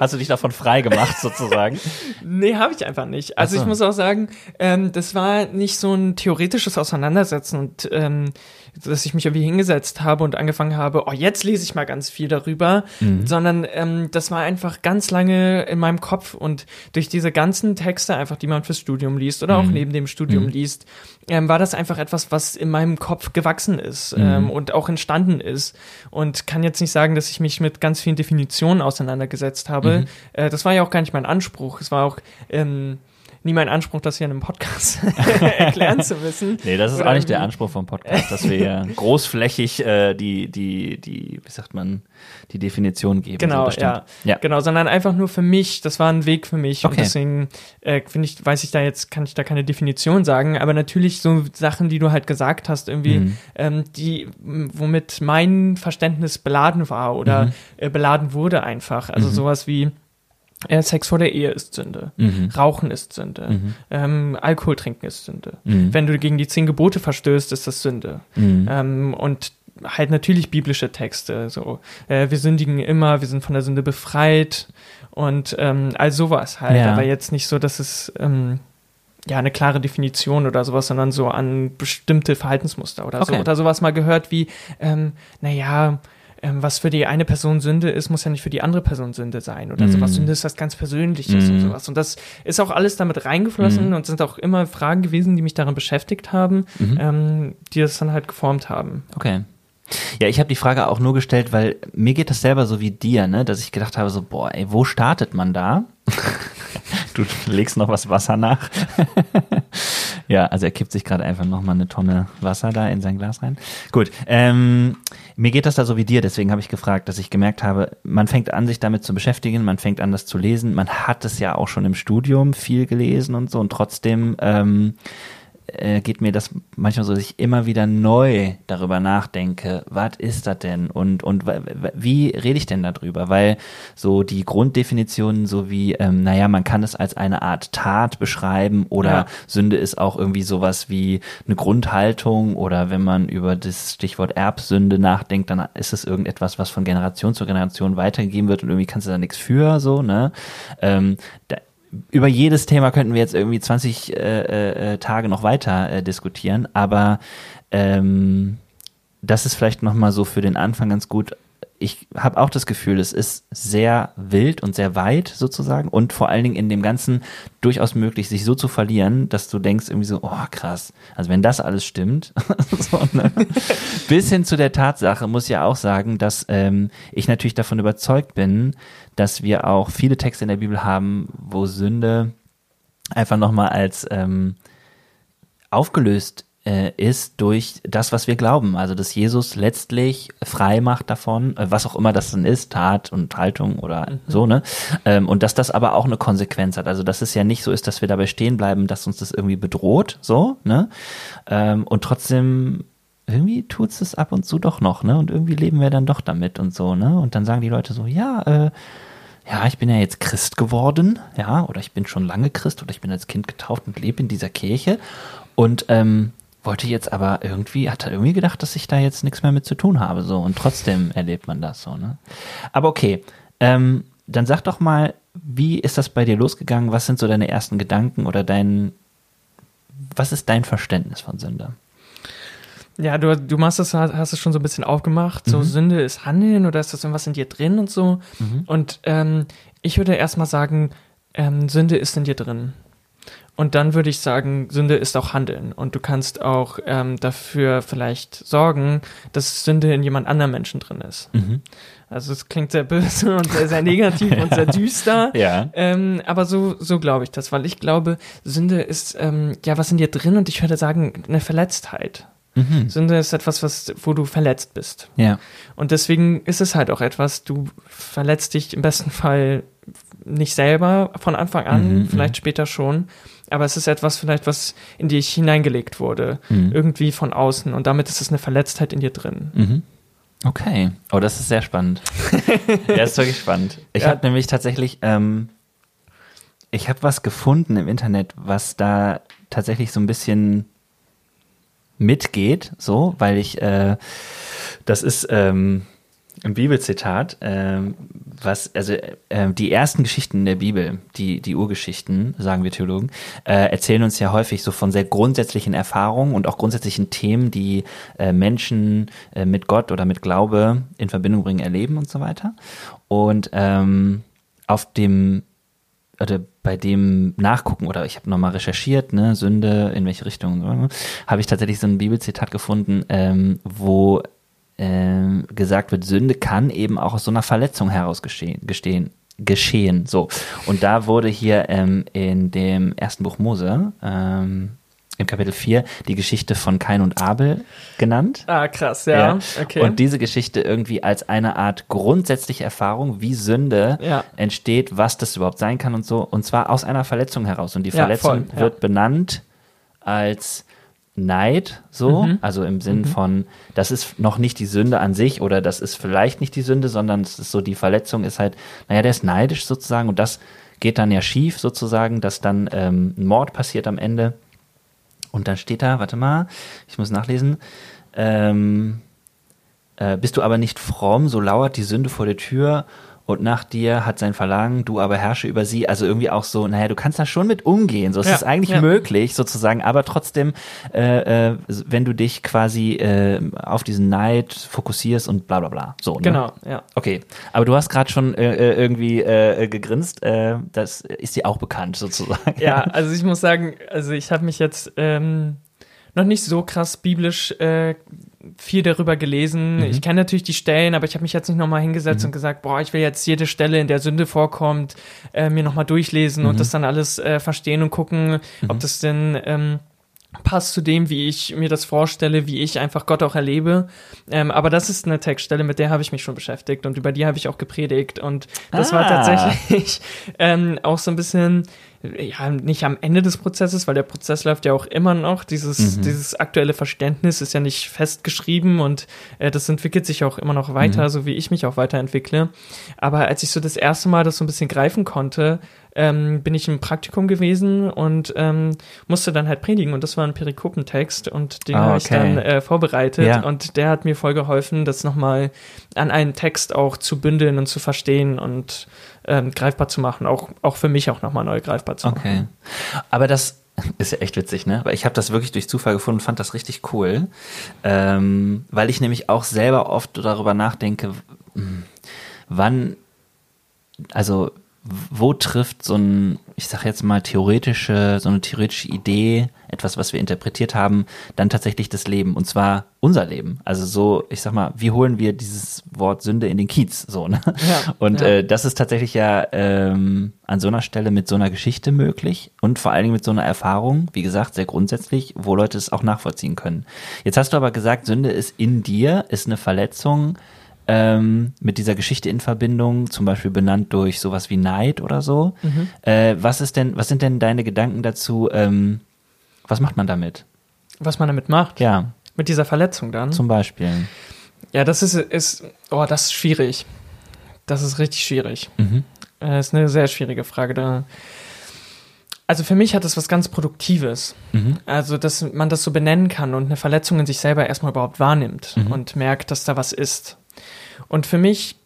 Hast du dich davon frei gemacht, sozusagen? nee, habe ich einfach nicht. Also so. ich muss auch sagen, ähm, das war nicht so ein theoretisches Auseinandersetzen und ähm, dass ich mich irgendwie hingesetzt habe und angefangen habe, oh, jetzt lese ich mal ganz viel darüber, mhm. sondern ähm, das war einfach ganz lange in meinem Kopf und durch diese ganzen Texte einfach, die man fürs Studium liest oder mhm. auch neben dem Studium mhm. liest, ähm, war das einfach etwas, was in meinem Kopf gewachsen ist mhm. ähm, und auch entstanden ist und kann jetzt nicht sagen, dass ich mich mit ganz vielen Definitionen auseinandergesetzt habe. Mhm. Äh, das war ja auch gar nicht mein Anspruch. Es war auch ähm, nie mein Anspruch, das hier in einem Podcast erklären zu müssen. Nee, das ist Oder auch nicht der Anspruch vom Podcast, dass wir hier großflächig äh, die, die, die, wie sagt man, die Definition geben. Genau, so ja. ja. Genau, sondern einfach nur für mich, das war ein Weg für mich. Okay. Und deswegen äh, finde ich, weiß ich da jetzt, kann ich da keine Definition sagen, aber natürlich so Sachen, die du halt gesagt hast, irgendwie, mhm. ähm, die, womit mein Verständnis beladen war oder mhm. äh, beladen wurde einfach. Also mhm. sowas wie äh, Sex vor der Ehe ist Sünde. Mhm. Rauchen ist Sünde. Mhm. Ähm, Alkohol trinken ist Sünde. Mhm. Wenn du gegen die zehn Gebote verstößt, ist das Sünde. Mhm. Ähm, und halt natürlich biblische Texte. So, äh, wir sündigen immer, wir sind von der Sünde befreit und ähm, all sowas halt. Ja. Aber jetzt nicht so, dass es ähm, ja eine klare Definition oder sowas, sondern so an bestimmte Verhaltensmuster oder okay. so. Oder sowas mal gehört wie, ähm, naja, ähm, was für die eine Person Sünde ist, muss ja nicht für die andere Person Sünde sein oder mhm. sowas. Sünde ist was ganz Persönliches mhm. und sowas. Und das ist auch alles damit reingeflossen mhm. und sind auch immer Fragen gewesen, die mich daran beschäftigt haben, mhm. ähm, die das dann halt geformt haben. Okay. Ja, ich habe die Frage auch nur gestellt, weil mir geht das selber so wie dir, ne, dass ich gedacht habe, so, boah, ey, wo startet man da? du legst noch was Wasser nach. ja, also er kippt sich gerade einfach noch mal eine Tonne Wasser da in sein Glas rein. Gut, ähm, mir geht das da so wie dir, deswegen habe ich gefragt, dass ich gemerkt habe, man fängt an, sich damit zu beschäftigen, man fängt an, das zu lesen. Man hat es ja auch schon im Studium viel gelesen und so und trotzdem ähm, äh, geht mir das manchmal so, dass ich immer wieder neu darüber nachdenke, was ist das denn und, und wie rede ich denn darüber? Weil so die Grunddefinitionen, so wie, ähm, naja, man kann es als eine Art Tat beschreiben oder ja. Sünde ist auch irgendwie sowas wie eine Grundhaltung oder wenn man über das Stichwort Erbsünde nachdenkt, dann ist es irgendetwas, was von Generation zu Generation weitergegeben wird und irgendwie kannst du da nichts für, so, ne? Ähm, da, über jedes Thema könnten wir jetzt irgendwie 20 äh, äh, Tage noch weiter äh, diskutieren, aber ähm, das ist vielleicht nochmal so für den Anfang ganz gut ich habe auch das Gefühl, es ist sehr wild und sehr weit sozusagen und vor allen Dingen in dem Ganzen durchaus möglich, sich so zu verlieren, dass du denkst irgendwie so, oh krass, also wenn das alles stimmt, so, ne? bis hin zu der Tatsache muss ich ja auch sagen, dass ähm, ich natürlich davon überzeugt bin, dass wir auch viele Texte in der Bibel haben, wo Sünde einfach nochmal als ähm, aufgelöst äh, ist durch das, was wir glauben. Also, dass Jesus letztlich frei macht davon, äh, was auch immer das dann ist, Tat und Haltung oder mhm. so, ne? Ähm, und dass das aber auch eine Konsequenz hat. Also, dass es ja nicht so ist, dass wir dabei stehen bleiben, dass uns das irgendwie bedroht, so, ne? Ähm, und trotzdem irgendwie tut es ab und zu doch noch, ne? Und irgendwie leben wir dann doch damit und so, ne? Und dann sagen die Leute so, ja, äh, ja, ich bin ja jetzt Christ geworden, ja, oder ich bin schon lange Christ oder ich bin als Kind getauft und lebe in dieser Kirche. Und ähm, wollte jetzt aber irgendwie, hat er irgendwie gedacht, dass ich da jetzt nichts mehr mit zu tun habe, so. Und trotzdem erlebt man das so, ne? Aber okay, ähm, dann sag doch mal, wie ist das bei dir losgegangen? Was sind so deine ersten Gedanken oder dein, was ist dein Verständnis von Sünde? Ja, du, du machst das, hast es schon so ein bisschen aufgemacht. So, mhm. Sünde ist Handeln oder ist das irgendwas in dir drin und so? Mhm. Und ähm, ich würde erstmal sagen, ähm, Sünde ist in dir drin. Und dann würde ich sagen, Sünde ist auch Handeln. Und du kannst auch ähm, dafür vielleicht sorgen, dass Sünde in jemand anderem Menschen drin ist. Mhm. Also es klingt sehr böse und sehr, sehr negativ und sehr düster. Ja. Ähm, aber so, so glaube ich das, weil ich glaube, Sünde ist ähm, ja was in dir drin und ich würde sagen, eine Verletztheit. Mhm. Sünde ist etwas, was, wo du verletzt bist. Ja. Und deswegen ist es halt auch etwas, du verletzt dich im besten Fall nicht selber von Anfang an, mhm, mhm. vielleicht später schon, aber es ist etwas vielleicht, was in dich hineingelegt wurde, mhm. irgendwie von außen und damit ist es eine Verletztheit in dir drin. Mhm. Okay. Oh, das ist sehr spannend. ja, ist wirklich spannend. Ich ja. habe nämlich tatsächlich, ähm, ich habe was gefunden im Internet, was da tatsächlich so ein bisschen mitgeht, so, weil ich, äh, das ist ähm, ein Bibelzitat, ähm, was, also äh, die ersten Geschichten in der Bibel, die, die Urgeschichten, sagen wir Theologen, äh, erzählen uns ja häufig so von sehr grundsätzlichen Erfahrungen und auch grundsätzlichen Themen, die äh, Menschen äh, mit Gott oder mit Glaube in Verbindung bringen, erleben und so weiter. Und ähm, auf dem oder bei dem Nachgucken oder ich habe nochmal recherchiert, ne, Sünde, in welche Richtung, habe ich tatsächlich so ein Bibelzitat gefunden, ähm, wo ähm, gesagt wird, Sünde kann eben auch aus so einer Verletzung heraus geschehen, gestehen, geschehen. So. Und da wurde hier ähm, in dem ersten Buch Mose, ähm, im Kapitel 4 die Geschichte von Kain und Abel genannt. Ah, krass, ja. ja. Okay. Und diese Geschichte irgendwie als eine Art grundsätzliche Erfahrung, wie Sünde ja. entsteht, was das überhaupt sein kann und so. Und zwar aus einer Verletzung heraus. Und die Verletzung ja, wird benannt als Neid, so, mhm. also im Sinn mhm. von, das ist noch nicht die Sünde an sich oder das ist vielleicht nicht die Sünde, sondern es ist so, die Verletzung ist halt, naja, der ist neidisch sozusagen und das geht dann ja schief sozusagen, dass dann ähm, ein Mord passiert am Ende und dann steht da, warte mal, ich muss nachlesen, ähm, äh, bist du aber nicht fromm, so lauert die Sünde vor der Tür und nach dir hat sein Verlangen, du aber herrsche über sie. Also irgendwie auch so, naja, du kannst da schon mit umgehen. So es ja, ist eigentlich ja. möglich sozusagen, aber trotzdem, äh, äh, wenn du dich quasi äh, auf diesen Neid fokussierst und bla bla bla. So, ne? Genau, ja. Okay, aber du hast gerade schon äh, äh irgendwie äh, gegrinst. Das ist dir auch bekannt sozusagen. Ja, also ich muss sagen, also ich habe mich jetzt ähm, noch nicht so krass biblisch viel darüber gelesen. Mhm. Ich kenne natürlich die Stellen, aber ich habe mich jetzt nicht nochmal hingesetzt mhm. und gesagt, boah, ich will jetzt jede Stelle, in der Sünde vorkommt, äh, mir nochmal durchlesen mhm. und das dann alles äh, verstehen und gucken, ob mhm. das denn ähm, passt zu dem, wie ich mir das vorstelle, wie ich einfach Gott auch erlebe. Ähm, aber das ist eine Textstelle, mit der habe ich mich schon beschäftigt und über die habe ich auch gepredigt. Und das ah. war tatsächlich ähm, auch so ein bisschen ja, nicht am Ende des Prozesses, weil der Prozess läuft ja auch immer noch. Dieses, mhm. dieses aktuelle Verständnis ist ja nicht festgeschrieben und äh, das entwickelt sich auch immer noch weiter, mhm. so wie ich mich auch weiterentwickle. Aber als ich so das erste Mal das so ein bisschen greifen konnte, ähm, bin ich im Praktikum gewesen und ähm, musste dann halt predigen und das war ein Perikopentext und den oh, habe ich dann äh, vorbereitet ja. und der hat mir voll geholfen, das nochmal an einen Text auch zu bündeln und zu verstehen und ähm, greifbar zu machen, auch, auch für mich auch nochmal neu greifbar zu machen. Okay. Aber das ist ja echt witzig, ne? Aber ich habe das wirklich durch Zufall gefunden und fand das richtig cool, ähm, weil ich nämlich auch selber oft darüber nachdenke, wann, also wo trifft so ein, ich sag jetzt mal theoretische, so eine theoretische Idee, etwas, was wir interpretiert haben, dann tatsächlich das Leben und zwar unser Leben. Also so, ich sag mal, wie holen wir dieses Wort Sünde in den Kiez, so ne? Ja, und ja. Äh, das ist tatsächlich ja ähm, an so einer Stelle mit so einer Geschichte möglich und vor allen Dingen mit so einer Erfahrung, wie gesagt, sehr grundsätzlich, wo Leute es auch nachvollziehen können. Jetzt hast du aber gesagt, Sünde ist in dir, ist eine Verletzung ähm, mit dieser Geschichte in Verbindung, zum Beispiel benannt durch sowas wie Neid oder so. Mhm. Äh, was ist denn, was sind denn deine Gedanken dazu? Ähm, was macht man damit? Was man damit macht? Ja. Mit dieser Verletzung dann? Zum Beispiel. Ja, das ist, ist oh, das ist schwierig. Das ist richtig schwierig. Mhm. Das äh, ist eine sehr schwierige Frage. Da, also für mich hat das was ganz Produktives. Mhm. Also, dass man das so benennen kann und eine Verletzung in sich selber erstmal überhaupt wahrnimmt mhm. und merkt, dass da was ist. Und für mich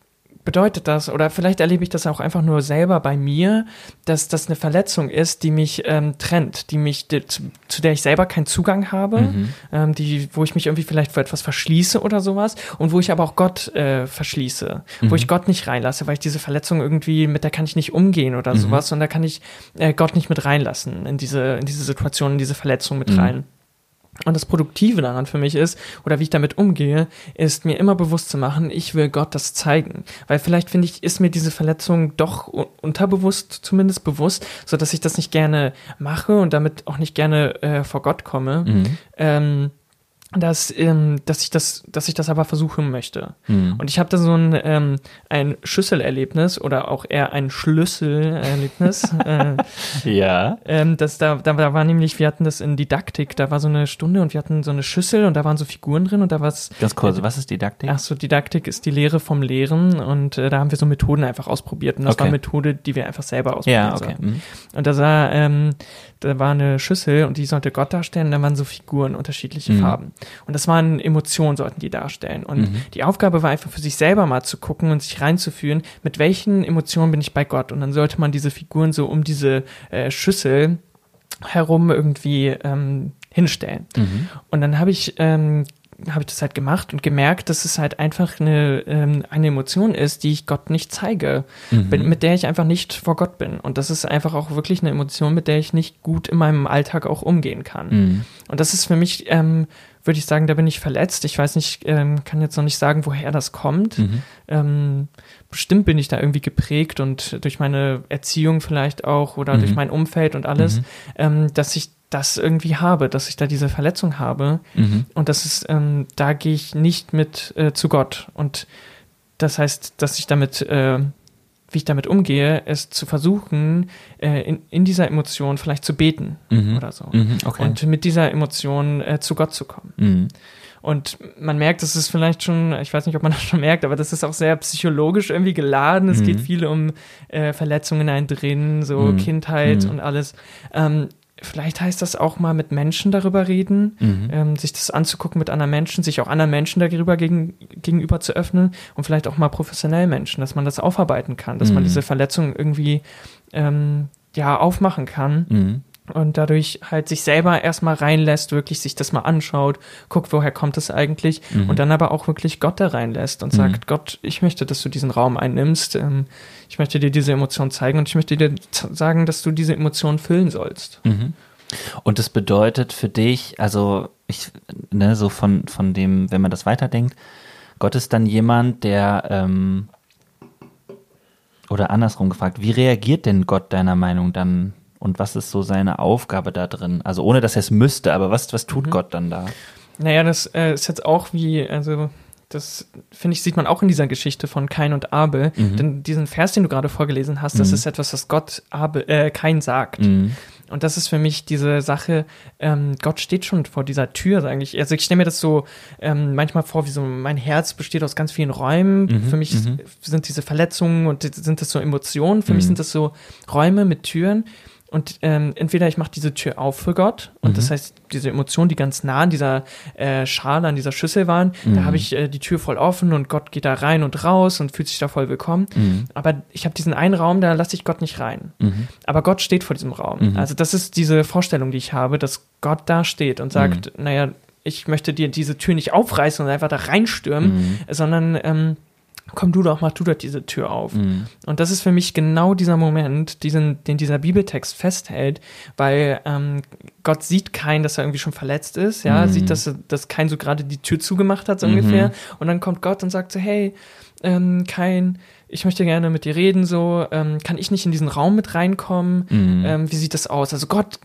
bedeutet das, oder vielleicht erlebe ich das auch einfach nur selber bei mir, dass das eine Verletzung ist, die mich ähm, trennt, die mich, die, zu, zu, der ich selber keinen Zugang habe, mhm. ähm, die, wo ich mich irgendwie vielleicht vor etwas verschließe oder sowas und wo ich aber auch Gott äh, verschließe, mhm. wo ich Gott nicht reinlasse, weil ich diese Verletzung irgendwie, mit der kann ich nicht umgehen oder mhm. sowas und da kann ich äh, Gott nicht mit reinlassen in diese, in diese Situation, in diese Verletzung mit mhm. rein. Und das Produktive daran für mich ist, oder wie ich damit umgehe, ist mir immer bewusst zu machen, ich will Gott das zeigen. Weil vielleicht finde ich, ist mir diese Verletzung doch unterbewusst zumindest bewusst, so dass ich das nicht gerne mache und damit auch nicht gerne äh, vor Gott komme. Mhm. Ähm, dass, ähm, dass ich das, dass ich das aber versuchen möchte. Mhm. Und ich habe da so ein, ähm, ein Schüsselerlebnis oder auch eher ein Schlüsselerlebnis. äh, ja. Ähm, das, da, da, da war nämlich, wir hatten das in Didaktik, da war so eine Stunde und wir hatten so eine Schüssel und da waren so Figuren drin und da war es. Ganz kurz, äh, was ist Didaktik? Ach so, Didaktik ist die Lehre vom Lehren und äh, da haben wir so Methoden einfach ausprobiert und das okay. war eine Methode, die wir einfach selber ausprobiert haben. Ja, okay. Mhm. Und da war, ähm, da war eine Schüssel und die sollte Gott darstellen, da waren so Figuren, unterschiedliche mhm. Farben. Und das waren Emotionen, sollten die darstellen. Und mhm. die Aufgabe war einfach für sich selber mal zu gucken und sich reinzuführen, mit welchen Emotionen bin ich bei Gott. Und dann sollte man diese Figuren so um diese äh, Schüssel herum irgendwie ähm, hinstellen. Mhm. Und dann habe ich ähm, habe ich das halt gemacht und gemerkt, dass es halt einfach eine, ähm, eine Emotion ist, die ich Gott nicht zeige, mhm. mit der ich einfach nicht vor Gott bin. Und das ist einfach auch wirklich eine Emotion, mit der ich nicht gut in meinem Alltag auch umgehen kann. Mhm. Und das ist für mich, ähm, würde ich sagen, da bin ich verletzt. Ich weiß nicht, ähm, kann jetzt noch nicht sagen, woher das kommt. Mhm. Ähm, bestimmt bin ich da irgendwie geprägt und durch meine Erziehung vielleicht auch oder durch mhm. mein Umfeld und alles, mhm. ähm, dass ich das irgendwie habe, dass ich da diese Verletzung habe mhm. und das ist, ähm, da gehe ich nicht mit äh, zu Gott und das heißt, dass ich damit, äh, wie ich damit umgehe, ist zu versuchen, äh, in, in dieser Emotion vielleicht zu beten mhm. oder so mhm, okay. und mit dieser Emotion äh, zu Gott zu kommen. Mhm. Und man merkt, das ist vielleicht schon, ich weiß nicht, ob man das schon merkt, aber das ist auch sehr psychologisch irgendwie geladen. Es geht mhm. viel um äh, Verletzungen in einen drin, so mhm. Kindheit mhm. und alles. Ähm, vielleicht heißt das auch mal mit Menschen darüber reden, mhm. ähm, sich das anzugucken mit anderen Menschen, sich auch anderen Menschen darüber gegen, gegenüber zu öffnen und vielleicht auch mal professionell Menschen, dass man das aufarbeiten kann, dass mhm. man diese Verletzung irgendwie ähm, ja aufmachen kann. Mhm und dadurch halt sich selber erstmal reinlässt, wirklich sich das mal anschaut, guckt, woher kommt das eigentlich mhm. und dann aber auch wirklich Gott da reinlässt und mhm. sagt, Gott, ich möchte, dass du diesen Raum einnimmst, ähm, ich möchte dir diese Emotion zeigen und ich möchte dir sagen, dass du diese Emotion füllen sollst. Mhm. Und das bedeutet für dich, also ich, ne, so von, von dem, wenn man das weiterdenkt, Gott ist dann jemand, der, ähm, oder andersrum gefragt, wie reagiert denn Gott deiner Meinung dann und was ist so seine Aufgabe da drin? Also ohne, dass er es müsste, aber was, was tut mhm. Gott dann da? Naja, das äh, ist jetzt auch wie, also das finde ich, sieht man auch in dieser Geschichte von Kain und Abel. Mhm. Denn diesen Vers, den du gerade vorgelesen hast, das mhm. ist etwas, was Gott Abel, äh, Kain sagt. Mhm. Und das ist für mich diese Sache, ähm, Gott steht schon vor dieser Tür eigentlich. Also ich stelle mir das so ähm, manchmal vor, wie so mein Herz besteht aus ganz vielen Räumen. Mhm, für mich mhm. sind diese Verletzungen und sind das so Emotionen. Für mich mhm. sind das so Räume mit Türen. Und ähm, entweder ich mache diese Tür auf für Gott und mhm. das heißt, diese Emotionen, die ganz nah an dieser äh, Schale, an dieser Schüssel waren, mhm. da habe ich äh, die Tür voll offen und Gott geht da rein und raus und fühlt sich da voll willkommen. Mhm. Aber ich habe diesen einen Raum, da lasse ich Gott nicht rein. Mhm. Aber Gott steht vor diesem Raum. Mhm. Also das ist diese Vorstellung, die ich habe, dass Gott da steht und sagt, mhm. naja, ich möchte dir diese Tür nicht aufreißen und einfach da reinstürmen, sondern ähm, komm du doch, mach du doch diese Tür auf. Mhm. Und das ist für mich genau dieser Moment, diesen, den dieser Bibeltext festhält, weil ähm, Gott sieht keinen, dass er irgendwie schon verletzt ist, ja, mhm. sieht, dass, dass kein so gerade die Tür zugemacht hat, so mhm. ungefähr. Und dann kommt Gott und sagt so, hey, ähm, kein, ich möchte gerne mit dir reden, so, ähm, kann ich nicht in diesen Raum mit reinkommen? Mhm. Ähm, wie sieht das aus? Also Gott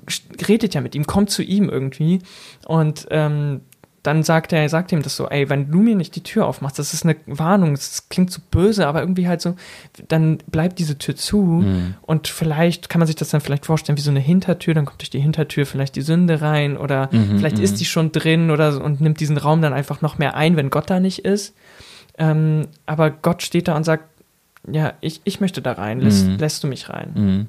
redet ja mit ihm, kommt zu ihm irgendwie. Und ähm, dann sagt er, sagt ihm das so, ey, wenn du mir nicht die Tür aufmachst, das ist eine Warnung, das klingt so böse, aber irgendwie halt so, dann bleibt diese Tür zu mhm. und vielleicht kann man sich das dann vielleicht vorstellen wie so eine Hintertür, dann kommt durch die Hintertür vielleicht die Sünde rein oder mhm, vielleicht ist mhm. die schon drin oder und nimmt diesen Raum dann einfach noch mehr ein, wenn Gott da nicht ist. Ähm, aber Gott steht da und sagt, ja, ich, ich möchte da rein, lässt, mhm. lässt du mich rein. Mhm.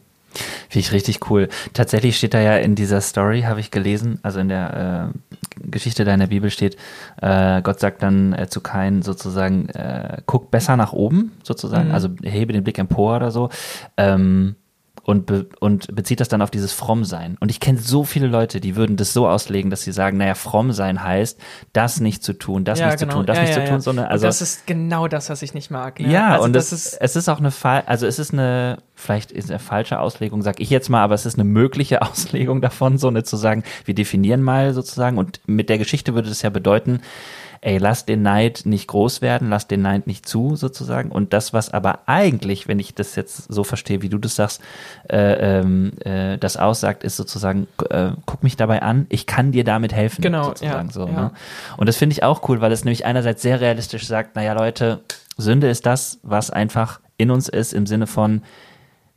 Finde ich richtig cool. Tatsächlich steht da ja in dieser Story, habe ich gelesen, also in der äh, Geschichte da in der Bibel steht, äh, Gott sagt dann äh, zu Kain sozusagen, äh, guck besser nach oben, sozusagen, mhm. also hebe den Blick empor oder so. Ähm, und, be und bezieht das dann auf dieses Frommsein. Und ich kenne so viele Leute, die würden das so auslegen, dass sie sagen, naja, fromm sein heißt, das nicht zu tun, das ja, nicht genau. zu tun, das ja, nicht ja, zu tun, sondern also. Das ist genau das, was ich nicht mag. Ne? Ja, also und das, ist, es ist auch eine Fall, also es ist eine, vielleicht ist eine falsche Auslegung, sag ich jetzt mal, aber es ist eine mögliche Auslegung davon, so eine zu sagen, wir definieren mal sozusagen und mit der Geschichte würde das ja bedeuten, ey, lass den Neid nicht groß werden, lass den Neid nicht zu, sozusagen. Und das, was aber eigentlich, wenn ich das jetzt so verstehe, wie du das sagst, äh, ähm, äh, das aussagt, ist sozusagen, äh, guck mich dabei an, ich kann dir damit helfen. Genau, sozusagen ja, so. Ja. Ne? Und das finde ich auch cool, weil es nämlich einerseits sehr realistisch sagt, naja, Leute, Sünde ist das, was einfach in uns ist, im Sinne von,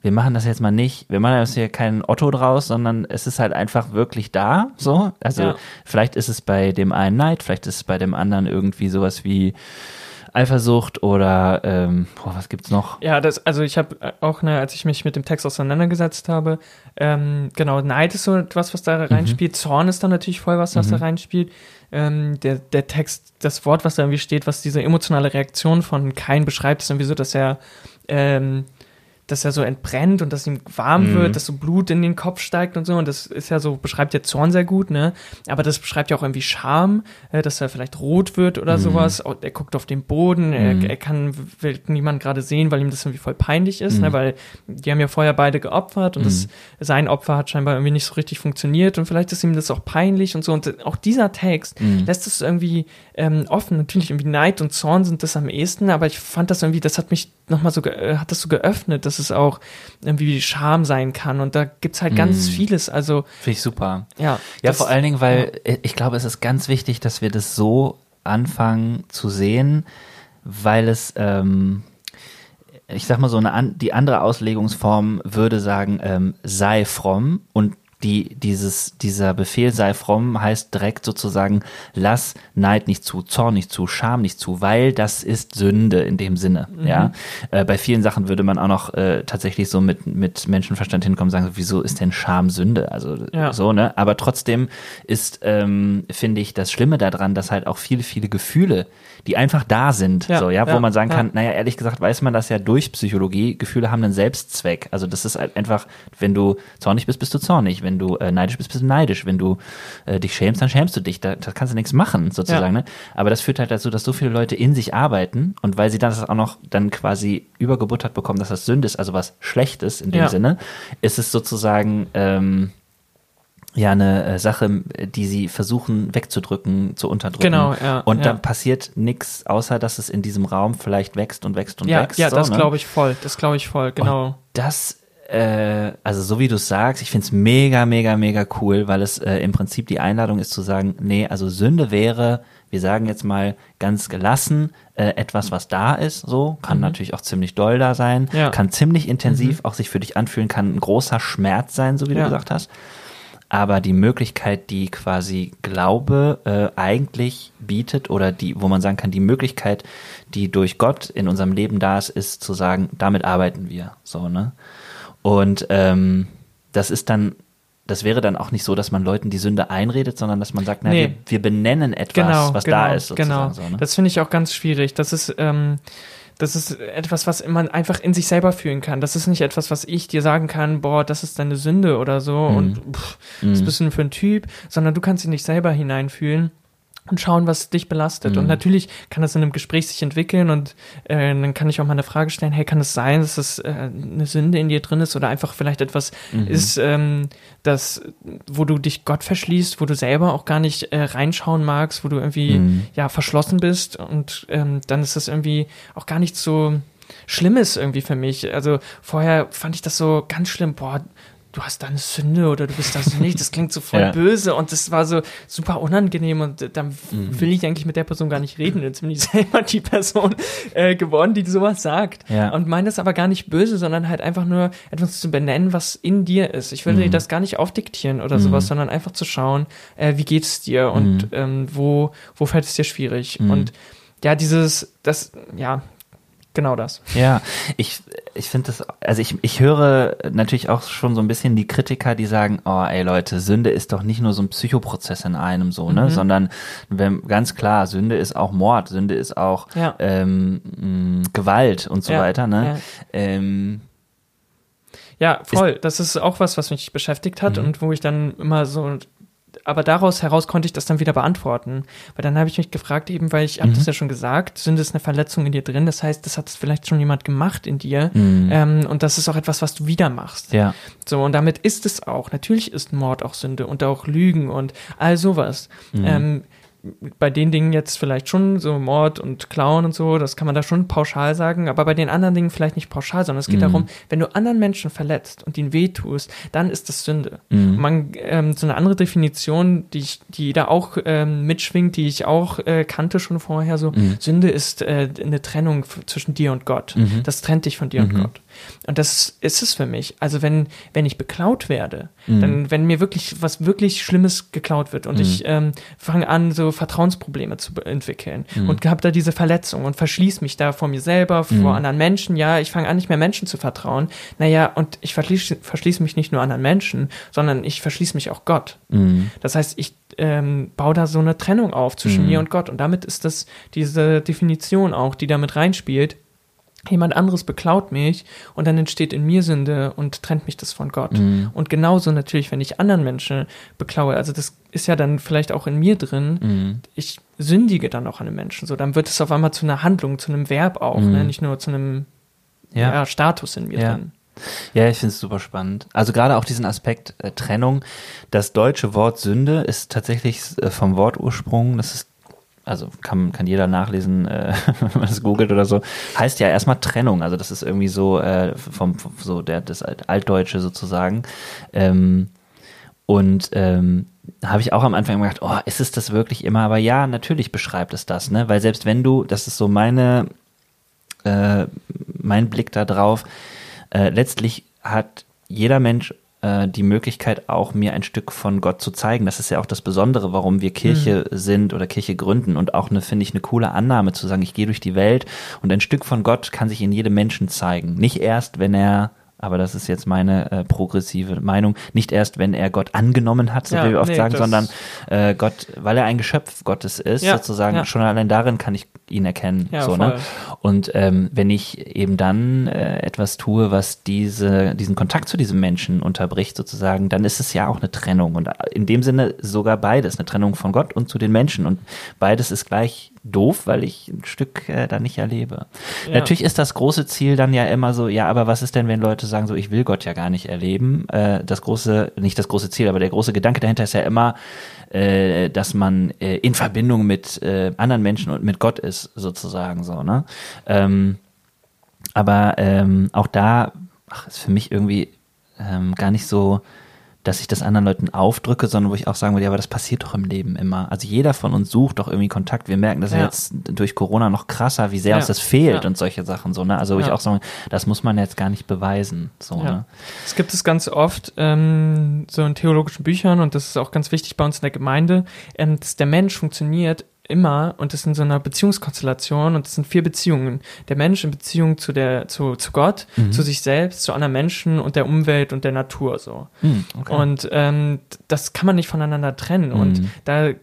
wir machen das jetzt mal nicht, wir machen das hier kein Otto draus, sondern es ist halt einfach wirklich da, so. Also ja. vielleicht ist es bei dem einen Neid, vielleicht ist es bei dem anderen irgendwie sowas wie Eifersucht oder ähm, boah, was gibt's noch? Ja, das, also ich habe auch, ne, als ich mich mit dem Text auseinandergesetzt habe, ähm, genau, Neid ist so etwas, was da mhm. reinspielt, mhm. Zorn ist dann natürlich voll was, was mhm. da reinspielt. Ähm, der, der Text, das Wort, was da irgendwie steht, was diese emotionale Reaktion von Kain beschreibt, ist irgendwie so, dass er ähm, dass er so entbrennt und dass ihm warm mhm. wird, dass so Blut in den Kopf steigt und so. Und das ist ja so, beschreibt ja Zorn sehr gut, ne? Aber das beschreibt ja auch irgendwie Scham, äh, dass er vielleicht rot wird oder mhm. sowas. Er guckt auf den Boden, mhm. er, er, kann, will niemand gerade sehen, weil ihm das irgendwie voll peinlich ist, ne? Mhm. Weil die haben ja vorher beide geopfert und das, mhm. sein Opfer hat scheinbar irgendwie nicht so richtig funktioniert und vielleicht ist ihm das auch peinlich und so. Und auch dieser Text mhm. lässt es irgendwie ähm, offen. Natürlich irgendwie Neid und Zorn sind das am ehesten, aber ich fand das irgendwie, das hat mich nochmal so, äh, hat das so geöffnet, dass es auch irgendwie Scham sein kann. Und da gibt's halt ganz mm. vieles. Also. Finde ich super. Ja. Ja, das, vor allen Dingen, weil ja. ich glaube, es ist ganz wichtig, dass wir das so anfangen zu sehen, weil es, ähm, ich sag mal so eine die andere Auslegungsform würde sagen, ähm, sei fromm und die, dieses, dieser Befehl sei fromm heißt direkt sozusagen, lass Neid nicht zu, Zorn nicht zu, Scham nicht zu, weil das ist Sünde in dem Sinne. Mhm. Ja, äh, bei vielen Sachen würde man auch noch äh, tatsächlich so mit, mit Menschenverstand hinkommen sagen, wieso ist denn Scham Sünde? Also ja. so, ne? Aber trotzdem ist, ähm, finde ich, das Schlimme daran, dass halt auch viele, viele Gefühle, die einfach da sind, ja, so, ja, wo ja, man sagen kann, naja, ehrlich gesagt weiß man das ja durch Psychologie, Gefühle haben einen Selbstzweck. Also das ist halt einfach, wenn du zornig bist, bist du zornig wenn du äh, neidisch bist, bist du neidisch. Wenn du äh, dich schämst, dann schämst du dich. Da, da kannst du nichts machen, sozusagen. Ne? Aber das führt halt dazu, dass so viele Leute in sich arbeiten und weil sie das auch noch dann quasi übergebuttert bekommen, dass das Sünde ist, also was Schlechtes in dem. Sinne, ist es sozusagen ähm, ja eine äh, Sache, die sie versuchen wegzudrücken, zu unterdrücken. Genau, ja. Und ja. dann passiert nichts, außer dass es in diesem Raum vielleicht wächst und wächst und ja, wächst. Ja, so, das ne? glaube ich voll. Das glaube ich voll, genau. Und das äh, also so wie du es sagst, ich finde es mega, mega, mega cool, weil es äh, im Prinzip die Einladung ist zu sagen, nee, also Sünde wäre, wir sagen jetzt mal ganz gelassen, äh, etwas, was da ist, so, kann mhm. natürlich auch ziemlich doll da sein, ja. kann ziemlich intensiv mhm. auch sich für dich anfühlen, kann ein großer Schmerz sein, so wie du gesagt hast. Aber die Möglichkeit, die quasi Glaube äh, eigentlich bietet oder die, wo man sagen kann, die Möglichkeit, die durch Gott in unserem Leben da ist, ist zu sagen, damit arbeiten wir. So, ne? Und ähm, das ist dann, das wäre dann auch nicht so, dass man Leuten die Sünde einredet, sondern dass man sagt, na, nee. wir, wir, benennen etwas, genau, was genau, da ist. Genau, so, ne? das finde ich auch ganz schwierig. Das ist, ähm, das ist etwas, was man einfach in sich selber fühlen kann. Das ist nicht etwas, was ich dir sagen kann, boah, das ist deine Sünde oder so mhm. und pff, mhm. was bist du denn für ein Typ, sondern du kannst dich nicht selber hineinfühlen und schauen, was dich belastet. Mhm. Und natürlich kann das in einem Gespräch sich entwickeln und äh, dann kann ich auch mal eine Frage stellen, hey, kann es sein, dass das äh, eine Sünde in dir drin ist oder einfach vielleicht etwas mhm. ist, ähm, das, wo du dich Gott verschließt, wo du selber auch gar nicht äh, reinschauen magst, wo du irgendwie mhm. ja verschlossen bist und ähm, dann ist das irgendwie auch gar nicht so Schlimmes irgendwie für mich. Also vorher fand ich das so ganz schlimm, boah, du hast da eine Sünde oder du bist das nicht, das klingt so voll ja. böse und das war so super unangenehm und dann mhm. will ich eigentlich mit der Person gar nicht reden. Jetzt bin ich selber die Person äh, geworden, die sowas sagt. Ja. Und meine das aber gar nicht böse, sondern halt einfach nur etwas zu benennen, was in dir ist. Ich will mhm. dir das gar nicht aufdiktieren oder mhm. sowas, sondern einfach zu schauen, äh, wie geht es dir und mhm. ähm, wo, wo fällt es dir schwierig. Mhm. Und ja, dieses, das, ja, genau das. Ja, ich, ich finde das, also ich, ich höre natürlich auch schon so ein bisschen die Kritiker, die sagen, oh ey Leute, Sünde ist doch nicht nur so ein Psychoprozess in einem so, ne? Mhm. Sondern wenn, ganz klar, Sünde ist auch Mord, Sünde ist auch ja. ähm, mh, Gewalt und so ja. weiter, ne? Ja. Ähm, ja, voll. Ist, das ist auch was, was mich beschäftigt hat mhm. und wo ich dann immer so aber daraus heraus konnte ich das dann wieder beantworten. Weil dann habe ich mich gefragt, eben, weil ich mhm. habe das ja schon gesagt, Sünde ist eine Verletzung in dir drin. Das heißt, das hat vielleicht schon jemand gemacht in dir. Mhm. Ähm, und das ist auch etwas, was du wieder machst. Ja. So, und damit ist es auch. Natürlich ist Mord auch Sünde und auch Lügen und all sowas. Mhm. Ähm, bei den Dingen jetzt vielleicht schon so Mord und Klauen und so, das kann man da schon pauschal sagen, aber bei den anderen Dingen vielleicht nicht pauschal, sondern es geht mhm. darum, wenn du anderen Menschen verletzt und ihnen wehtust, dann ist das Sünde. Mhm. Man, ähm, so eine andere Definition, die ich, die da auch ähm, mitschwingt, die ich auch äh, kannte schon vorher, so mhm. Sünde ist äh, eine Trennung zwischen dir und Gott. Mhm. Das trennt dich von dir und mhm. Gott. Und das ist es für mich. Also wenn, wenn ich beklaut werde, mhm. dann, wenn mir wirklich was wirklich Schlimmes geklaut wird und ich ähm, fange an, so Vertrauensprobleme zu entwickeln mhm. und habe da diese Verletzung und verschließe mich da vor mir selber, vor mhm. anderen Menschen, ja, ich fange an, nicht mehr Menschen zu vertrauen. Naja, und ich verschließe, verschließe mich nicht nur anderen Menschen, sondern ich verschließe mich auch Gott. Mhm. Das heißt, ich ähm, baue da so eine Trennung auf zwischen mhm. mir und Gott. Und damit ist das diese Definition auch, die damit reinspielt jemand anderes beklaut mich und dann entsteht in mir Sünde und trennt mich das von Gott. Mhm. Und genauso natürlich, wenn ich anderen Menschen beklaue, also das ist ja dann vielleicht auch in mir drin, mhm. ich sündige dann auch an einem Menschen. So, dann wird es auf einmal zu einer Handlung, zu einem Verb auch, mhm. ne? nicht nur zu einem ja. Ja, Status in mir ja. drin. Ja, ich finde es super spannend. Also gerade auch diesen Aspekt äh, Trennung. Das deutsche Wort Sünde ist tatsächlich äh, vom Wortursprung, das ist also kann, kann jeder nachlesen, äh, wenn man es googelt oder so, heißt ja erstmal Trennung. Also das ist irgendwie so äh, vom, vom so der das Altdeutsche sozusagen. Ähm, und ähm, habe ich auch am Anfang gedacht, oh, ist es das wirklich immer? Aber ja, natürlich beschreibt es das, ne? Weil selbst wenn du, das ist so meine, äh, mein Blick da drauf, äh, letztlich hat jeder Mensch äh, die Möglichkeit, auch mir ein Stück von Gott zu zeigen. Das ist ja auch das Besondere, warum wir Kirche mhm. sind oder Kirche gründen und auch eine, finde ich, eine coole Annahme zu sagen, ich gehe durch die Welt und ein Stück von Gott kann sich in jedem Menschen zeigen. Nicht erst, wenn er aber das ist jetzt meine äh, progressive Meinung, nicht erst, wenn er Gott angenommen hat, so ja, wie wir oft nee, sagen, sondern äh, Gott, weil er ein Geschöpf Gottes ist, ja, sozusagen, ja. schon allein darin kann ich ihn erkennen. so, ne? Und ähm, wenn ich eben dann äh, etwas tue, was diese, diesen Kontakt zu diesem Menschen unterbricht, sozusagen, dann ist es ja auch eine Trennung. Und in dem Sinne sogar beides, eine Trennung von Gott und zu den Menschen. Und beides ist gleich doof, weil ich ein Stück äh, da nicht erlebe. Ja. Natürlich ist das große Ziel dann ja immer so, ja, aber was ist denn, wenn Leute sagen, so ich will Gott ja gar nicht erleben? Äh, das große, nicht das große Ziel, aber der große Gedanke dahinter ist ja immer, äh, dass man äh, in Verbindung mit äh, anderen Menschen und mit Gott ist, sozusagen so, ne? Ähm, aber ähm, auch da ach, ist für mich irgendwie ähm, gar nicht so dass ich das anderen Leuten aufdrücke, sondern wo ich auch sagen würde, ja, aber das passiert doch im Leben immer. Also jeder von uns sucht doch irgendwie Kontakt. Wir merken das ja. jetzt durch Corona noch krasser, wie sehr ja. uns das fehlt ja. und solche Sachen so. Ne? Also wo ich auch sage, das muss man jetzt gar nicht beweisen. So, ne? Es gibt es ganz oft ähm, so in theologischen Büchern und das ist auch ganz wichtig bei uns in der Gemeinde, ähm, dass der Mensch funktioniert immer und das in so einer Beziehungskonstellation und das sind vier Beziehungen. Der Mensch in Beziehung zu der, zu, zu Gott, mhm. zu sich selbst, zu anderen Menschen und der Umwelt und der Natur so. Mhm, okay. Und ähm, das kann man nicht voneinander trennen. Mhm. Und da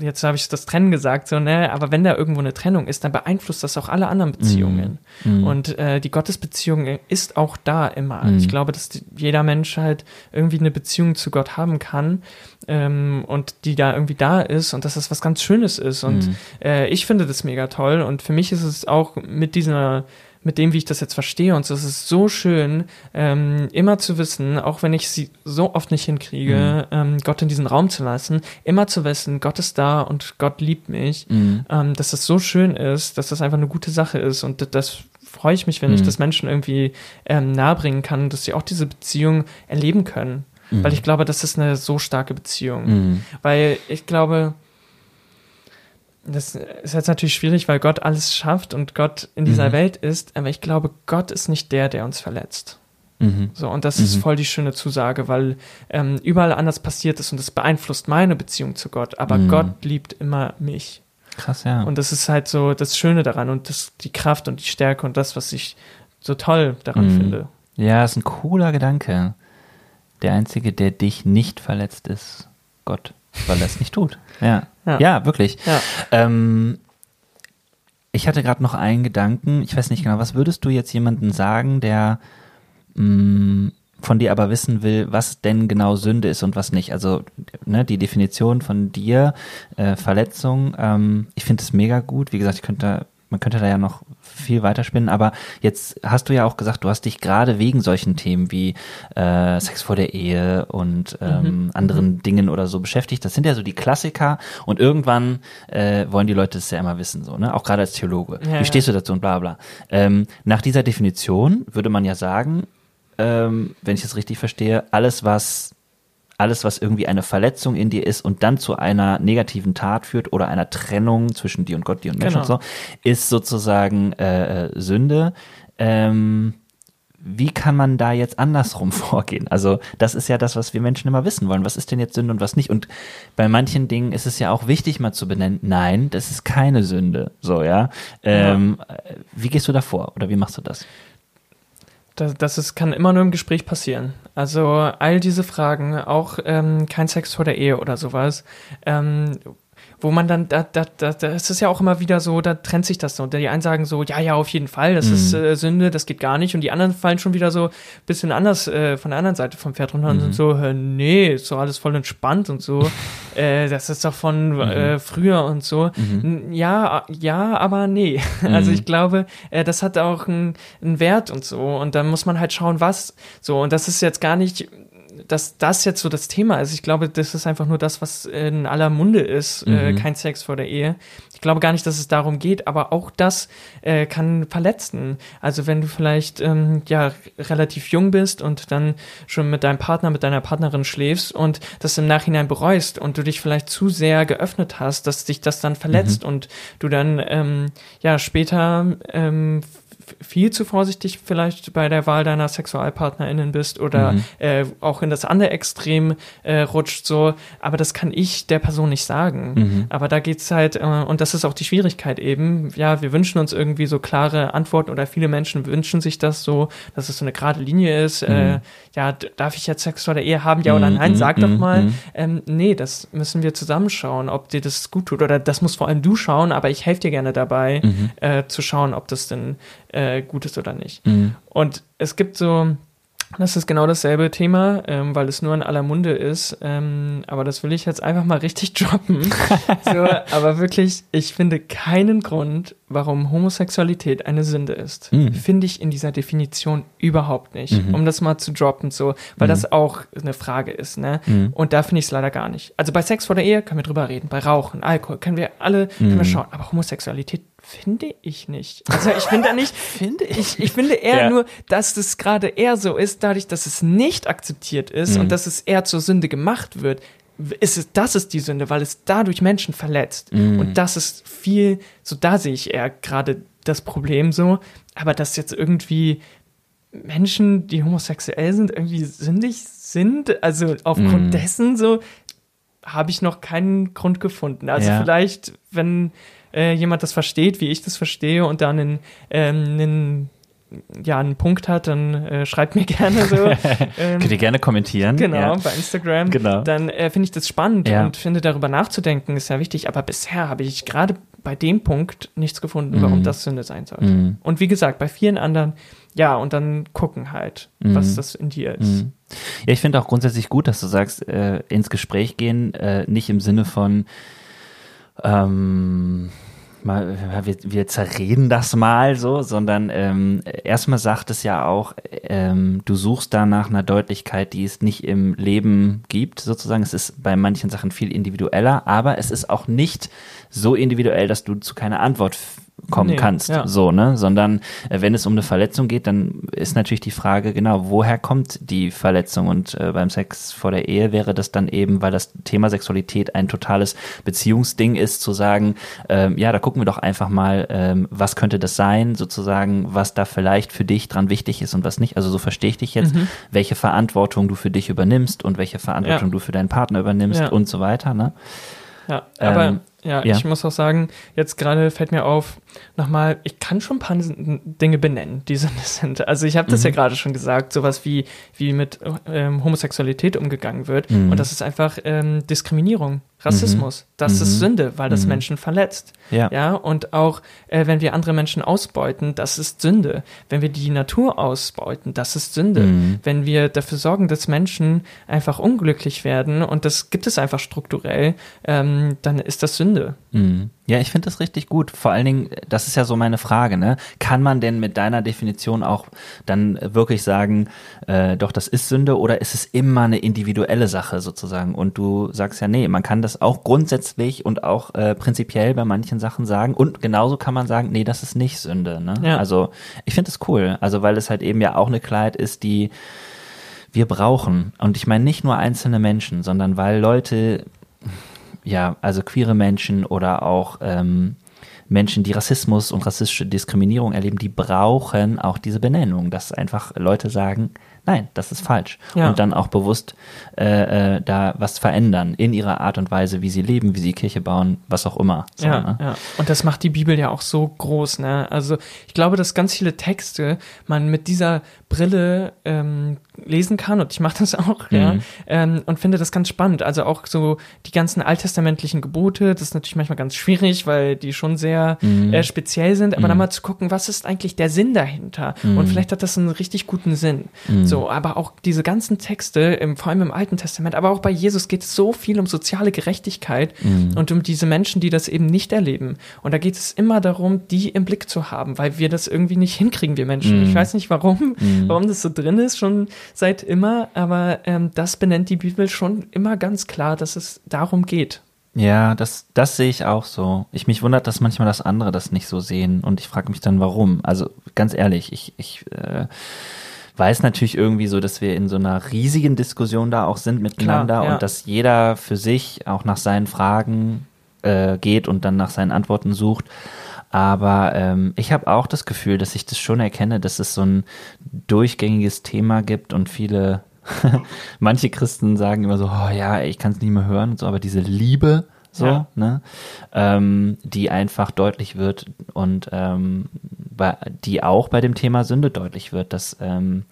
jetzt habe ich das Trennen gesagt, so, ne, aber wenn da irgendwo eine Trennung ist, dann beeinflusst das auch alle anderen Beziehungen. Mm. Mm. Und äh, die Gottesbeziehung ist auch da immer. Mm. Ich glaube, dass die, jeder Mensch halt irgendwie eine Beziehung zu Gott haben kann ähm, und die da irgendwie da ist und dass das was ganz Schönes ist. Und mm. äh, ich finde das mega toll. Und für mich ist es auch mit dieser mit dem, wie ich das jetzt verstehe. Und so ist es so schön, ähm, immer zu wissen, auch wenn ich sie so oft nicht hinkriege, mhm. ähm, Gott in diesen Raum zu lassen, immer zu wissen, Gott ist da und Gott liebt mich, mhm. ähm, dass das so schön ist, dass das einfach eine gute Sache ist. Und das freue ich mich, wenn mhm. ich das Menschen irgendwie ähm, nahebringen kann, dass sie auch diese Beziehung erleben können. Mhm. Weil ich glaube, das ist eine so starke Beziehung. Mhm. Weil ich glaube, das ist jetzt natürlich schwierig, weil Gott alles schafft und Gott in dieser mhm. Welt ist, aber ich glaube, Gott ist nicht der, der uns verletzt. Mhm. So, und das mhm. ist voll die schöne Zusage, weil ähm, überall anders passiert ist und das beeinflusst meine Beziehung zu Gott, aber mhm. Gott liebt immer mich. Krass, ja. Und das ist halt so das Schöne daran und das, die Kraft und die Stärke und das, was ich so toll daran mhm. finde. Ja, ist ein cooler Gedanke. Der Einzige, der dich nicht verletzt, ist Gott, weil er es nicht tut. Ja, ja. ja wirklich. Ja. Ähm, ich hatte gerade noch einen Gedanken. Ich weiß nicht genau, was würdest du jetzt jemandem sagen, der mh, mm, von dir aber wissen will, was denn genau Sünde ist und was nicht. Also ne, die Definition von dir, äh, Verletzung, ähm, ich finde es mega gut. Wie gesagt, ich könnte, man könnte da ja noch viel weiterspinnen, aber jetzt hast du ja auch gesagt, du hast dich gerade wegen solchen Themen wie äh, Sex vor der Ehe und ähm, mhm. anderen mhm. Dingen oder so beschäftigt. Das sind ja so die Klassiker und irgendwann äh, wollen die Leute das ja immer wissen, so, ne? Auch gerade als Theologe. Ja, wie stehst du dazu und bla bla. Ähm, nach dieser Definition würde man ja sagen, ähm, wenn ich es richtig verstehe, alles, was alles, was irgendwie eine Verletzung in dir ist und dann zu einer negativen Tat führt oder einer Trennung zwischen dir und Gott, dir und Mensch genau. und so, ist sozusagen äh, äh, Sünde. Ähm, wie kann man da jetzt andersrum vorgehen? Also, das ist ja das, was wir Menschen immer wissen wollen. Was ist denn jetzt Sünde und was nicht? Und bei manchen Dingen ist es ja auch wichtig, mal zu benennen, nein, das ist keine Sünde. So, ja. Ähm, ja. Wie gehst du da vor oder wie machst du das? Das, das ist, kann immer nur im Gespräch passieren. Also all diese Fragen, auch ähm, kein Sex vor der Ehe oder sowas, ähm, wo man dann, da, da, da, das ist ja auch immer wieder so, da trennt sich das so. Die einen sagen so, ja, ja, auf jeden Fall, das mhm. ist äh, Sünde, das geht gar nicht. Und die anderen fallen schon wieder so ein bisschen anders äh, von der anderen Seite vom Pferd runter mhm. und sind so, äh, nee, ist doch alles voll entspannt und so. äh, das ist doch von äh, mhm. früher und so. Mhm. Ja, ja, aber nee. Also mhm. ich glaube, äh, das hat auch einen Wert und so. Und dann muss man halt schauen, was so. Und das ist jetzt gar nicht dass das jetzt so das Thema ist. Ich glaube, das ist einfach nur das, was in aller Munde ist. Äh, mhm. Äh, kein Sex vor der Ehe. Ich glaube gar nicht, dass es darum geht, aber auch das äh, kann verletzen. Also wenn du vielleicht ähm, ja relativ jung bist und dann schon mit deinem Partner, mit deiner Partnerin schläfst und das im Nachhinein bereust und du dich vielleicht zu sehr geöffnet hast, dass dich das dann verletzt mhm. und du dann ähm, ja später ähm, viel zu vorsichtig vielleicht bei der Wahl deiner SexualpartnerInnen bist oder mhm. äh, auch in das andere Extrem äh, rutscht so, aber das kann ich der Person nicht sagen. Mhm. Aber da geht's halt, äh, und das ist auch die Schwierigkeit eben, ja, wir wünschen uns irgendwie so klare Antworten oder viele Menschen wünschen sich das so, dass es so eine gerade Linie ist, mhm. äh, ja, darf ich jetzt Sex vor der Ehe haben, ja oder mhm. nein, sag doch mhm. mal. Mhm. Ähm, nee, das müssen wir zusammenschauen, ob dir das gut tut oder das muss vor allem du schauen, aber ich helfe dir gerne dabei, äh, zu schauen, ob das denn äh, gut ist oder nicht. Mhm. Und es gibt so, das ist genau dasselbe Thema, ähm, weil es nur in aller Munde ist. Ähm, aber das will ich jetzt einfach mal richtig droppen. so, aber wirklich, ich finde keinen Grund, warum Homosexualität eine Sünde ist. Mhm. Finde ich in dieser Definition überhaupt nicht. Mhm. Um das mal zu droppen, so, weil mhm. das auch eine Frage ist, ne? Mhm. Und da finde ich es leider gar nicht. Also bei Sex vor der Ehe können wir drüber reden, bei Rauchen, Alkohol, können wir alle, können wir mhm. schauen. Aber Homosexualität Finde ich nicht. Also ich finde nicht, finde ich, ich finde eher ja. nur, dass es gerade eher so ist, dadurch, dass es nicht akzeptiert ist mhm. und dass es eher zur Sünde gemacht wird, ist es, das ist die Sünde, weil es dadurch Menschen verletzt. Mhm. Und das ist viel, so da sehe ich eher gerade das Problem so, aber dass jetzt irgendwie Menschen, die homosexuell sind, irgendwie sündig sind, also aufgrund mhm. dessen so, habe ich noch keinen Grund gefunden. Also ja. vielleicht, wenn äh, jemand das versteht, wie ich das verstehe und dann einen, ähm, einen ja, einen Punkt hat, dann äh, schreibt mir gerne so. Ähm, Könnt ihr gerne kommentieren. Genau, ja. bei Instagram. Genau. Dann äh, finde ich das spannend ja. und finde, darüber nachzudenken ist ja wichtig. Aber bisher habe ich gerade bei dem Punkt nichts gefunden, mm. warum mhm. das Sünde sein sollte. Mm. Und wie gesagt, bei vielen anderen, ja, und dann gucken halt, mm. was das in dir ist. Mhm. Ja, ich finde auch grundsätzlich gut, dass du sagst, äh, ins Gespräch gehen, äh, nicht im Sinne von, ähm, mal, wir, wir zerreden das mal so, sondern ähm, erstmal sagt es ja auch, ähm, du suchst da nach einer Deutlichkeit, die es nicht im Leben gibt, sozusagen. Es ist bei manchen Sachen viel individueller, aber es ist auch nicht so individuell, dass du zu keiner Antwort kommen nee, kannst, ja. so, ne? Sondern äh, wenn es um eine Verletzung geht, dann ist natürlich die Frage, genau, woher kommt die Verletzung? Und äh, beim Sex vor der Ehe wäre das dann eben, weil das Thema Sexualität ein totales Beziehungsding ist, zu sagen, ähm, ja, da gucken wir doch einfach mal, ähm, was könnte das sein, sozusagen, was da vielleicht für dich dran wichtig ist und was nicht. Also so verstehe ich dich jetzt, mhm. welche Verantwortung du für dich übernimmst und welche Verantwortung ja. du für deinen Partner übernimmst ja. und so weiter, ne? Ja, aber ähm, Ja, ja, ich muss auch sagen, jetzt gerade fällt mir auf, nochmal, ich kann schon ein paar Dinge benennen, die Sünde sind. Also ich habe das mhm. ja gerade schon gesagt, sowas wie, wie mit ähm, Homosexualität umgegangen wird. Mhm. Und das ist einfach ähm, Diskriminierung. Rassismus, mhm. das mhm. ist Sünde, weil das mhm. Menschen verletzt. Ja. ja und auch äh, wenn wir andere Menschen ausbeuten, das ist Sünde. Wenn wir die Natur ausbeuten, das ist Sünde. Mhm. Wenn wir dafür sorgen, dass Menschen einfach unglücklich werden und das gibt es einfach strukturell, ähm, dann ist das Sünde. Mhm. Ja, ich finde das richtig gut. Vor allen Dingen, das ist ja so meine Frage, ne? Kann man denn mit deiner Definition auch dann wirklich sagen, äh, doch, das ist Sünde oder ist es immer eine individuelle Sache sozusagen? Und du sagst ja, nee, man kann das auch grundsätzlich und auch äh, prinzipiell bei manchen Sachen sagen. Und genauso kann man sagen, nee, das ist nicht Sünde, ne? Ja. Also, ich finde es cool. Also, weil es halt eben ja auch eine Kleid ist, die wir brauchen. Und ich meine nicht nur einzelne Menschen, sondern weil Leute ja, also queere Menschen oder auch ähm, Menschen, die Rassismus und rassistische Diskriminierung erleben, die brauchen auch diese Benennung, dass einfach Leute sagen, nein, das ist falsch. Ja. Und dann auch bewusst äh, äh, da was verändern in ihrer Art und Weise, wie sie leben, wie sie Kirche bauen, was auch immer. So, ja, ne? ja, und das macht die Bibel ja auch so groß. Ne? Also ich glaube, dass ganz viele Texte man mit dieser Brille ähm, lesen kann und ich mache das auch, mhm. ja, ähm, und finde das ganz spannend. Also auch so die ganzen alttestamentlichen Gebote, das ist natürlich manchmal ganz schwierig, weil die schon sehr mhm. äh, speziell sind, aber mhm. dann mal zu gucken, was ist eigentlich der Sinn dahinter? Und mhm. vielleicht hat das einen richtig guten Sinn. Mhm. So, aber auch diese ganzen Texte, im, vor allem im Alten Testament, aber auch bei Jesus geht es so viel um soziale Gerechtigkeit mhm. und um diese Menschen, die das eben nicht erleben. Und da geht es immer darum, die im Blick zu haben, weil wir das irgendwie nicht hinkriegen, wir Menschen. Ich weiß nicht warum, warum das so drin ist, schon seit immer, aber ähm, das benennt die Bibel schon immer ganz klar, dass es darum geht. Ja, das, das sehe ich auch so. Ich mich wundert, dass manchmal das andere das nicht so sehen und ich frage mich dann, warum. Also ganz ehrlich, ich, ich äh, weiß natürlich irgendwie so, dass wir in so einer riesigen Diskussion da auch sind miteinander Klar, ja. und dass jeder für sich auch nach seinen Fragen äh, geht und dann nach seinen Antworten sucht. Aber ähm, ich habe auch das Gefühl, dass ich das schon erkenne, dass es so ein durchgängiges Thema gibt und viele, manche Christen sagen immer so, oh ja, ich kann es nicht mehr hören und so, aber diese Liebe, so, ja. ne, ähm, die einfach deutlich wird und ähm, bei, die auch bei dem Thema Sünde deutlich wird, dass ähm,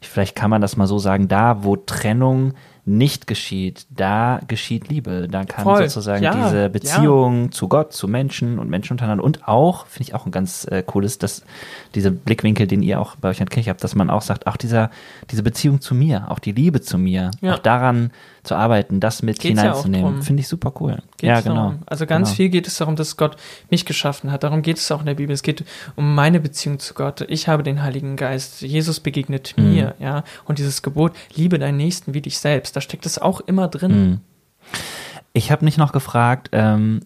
vielleicht kann man das mal so sagen, da wo Trennung nicht geschieht, da geschieht Liebe. Da kann Voll. sozusagen ja, diese Beziehung ja. zu Gott, zu Menschen und Menschen untereinander und auch, finde ich auch ein ganz äh, cooles, dass dieser Blickwinkel, den ihr auch bei euch in der Kirche habt, dass man auch sagt, auch dieser, diese Beziehung zu mir, auch die Liebe zu mir, ja. auch daran zu arbeiten, das mit Geht's hineinzunehmen, ja finde ich super cool. Geht's ja, genau. Darum. Also ganz genau. viel geht es darum, dass Gott mich geschaffen hat. Darum geht es auch in der Bibel. Es geht um meine Beziehung zu Gott. Ich habe den Heiligen Geist. Jesus begegnet mhm. mir, ja. Und dieses Gebot, liebe deinen Nächsten wie dich selbst, da steckt es auch immer drin. Mhm. Ich habe mich noch gefragt, ähm,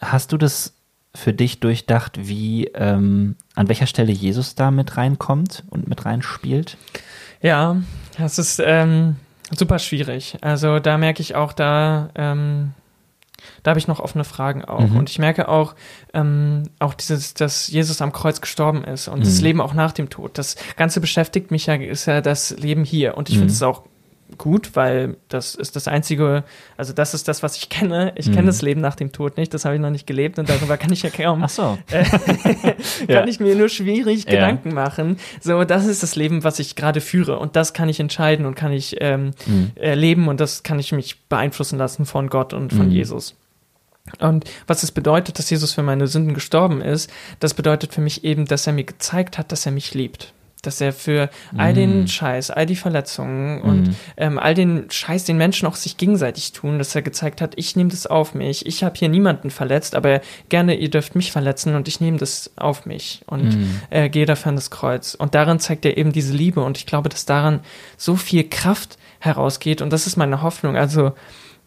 hast du das für dich durchdacht, wie ähm, an welcher Stelle Jesus da mit reinkommt und mit reinspielt? Ja, das ist ähm, super schwierig. Also da merke ich auch, da, ähm, da habe ich noch offene Fragen auch. Mhm. Und ich merke auch, ähm, auch dieses, dass Jesus am Kreuz gestorben ist und mhm. das Leben auch nach dem Tod. Das Ganze beschäftigt mich ja, ist ja das Leben hier. Und ich mhm. finde es auch gut, weil das ist das einzige, also das ist das, was ich kenne. Ich mhm. kenne das Leben nach dem Tod nicht, das habe ich noch nicht gelebt und darüber kann ich ja kaum. Ach so. Äh, kann ja. ich mir nur schwierig ja. Gedanken machen. So, das ist das Leben, was ich gerade führe und das kann ich entscheiden und kann ich ähm, mhm. erleben und das kann ich mich beeinflussen lassen von Gott und von mhm. Jesus. Und was es bedeutet, dass Jesus für meine Sünden gestorben ist, das bedeutet für mich eben, dass er mir gezeigt hat, dass er mich liebt dass er für all den mm. Scheiß, all die Verletzungen mm. und ähm, all den Scheiß, den Menschen auch sich gegenseitig tun, dass er gezeigt hat, ich nehme das auf mich. Ich habe hier niemanden verletzt, aber gerne, ihr dürft mich verletzen und ich nehme das auf mich und mm. äh, gehe dafür an das Kreuz. Und darin zeigt er eben diese Liebe und ich glaube, dass daran so viel Kraft herausgeht und das ist meine Hoffnung. Also,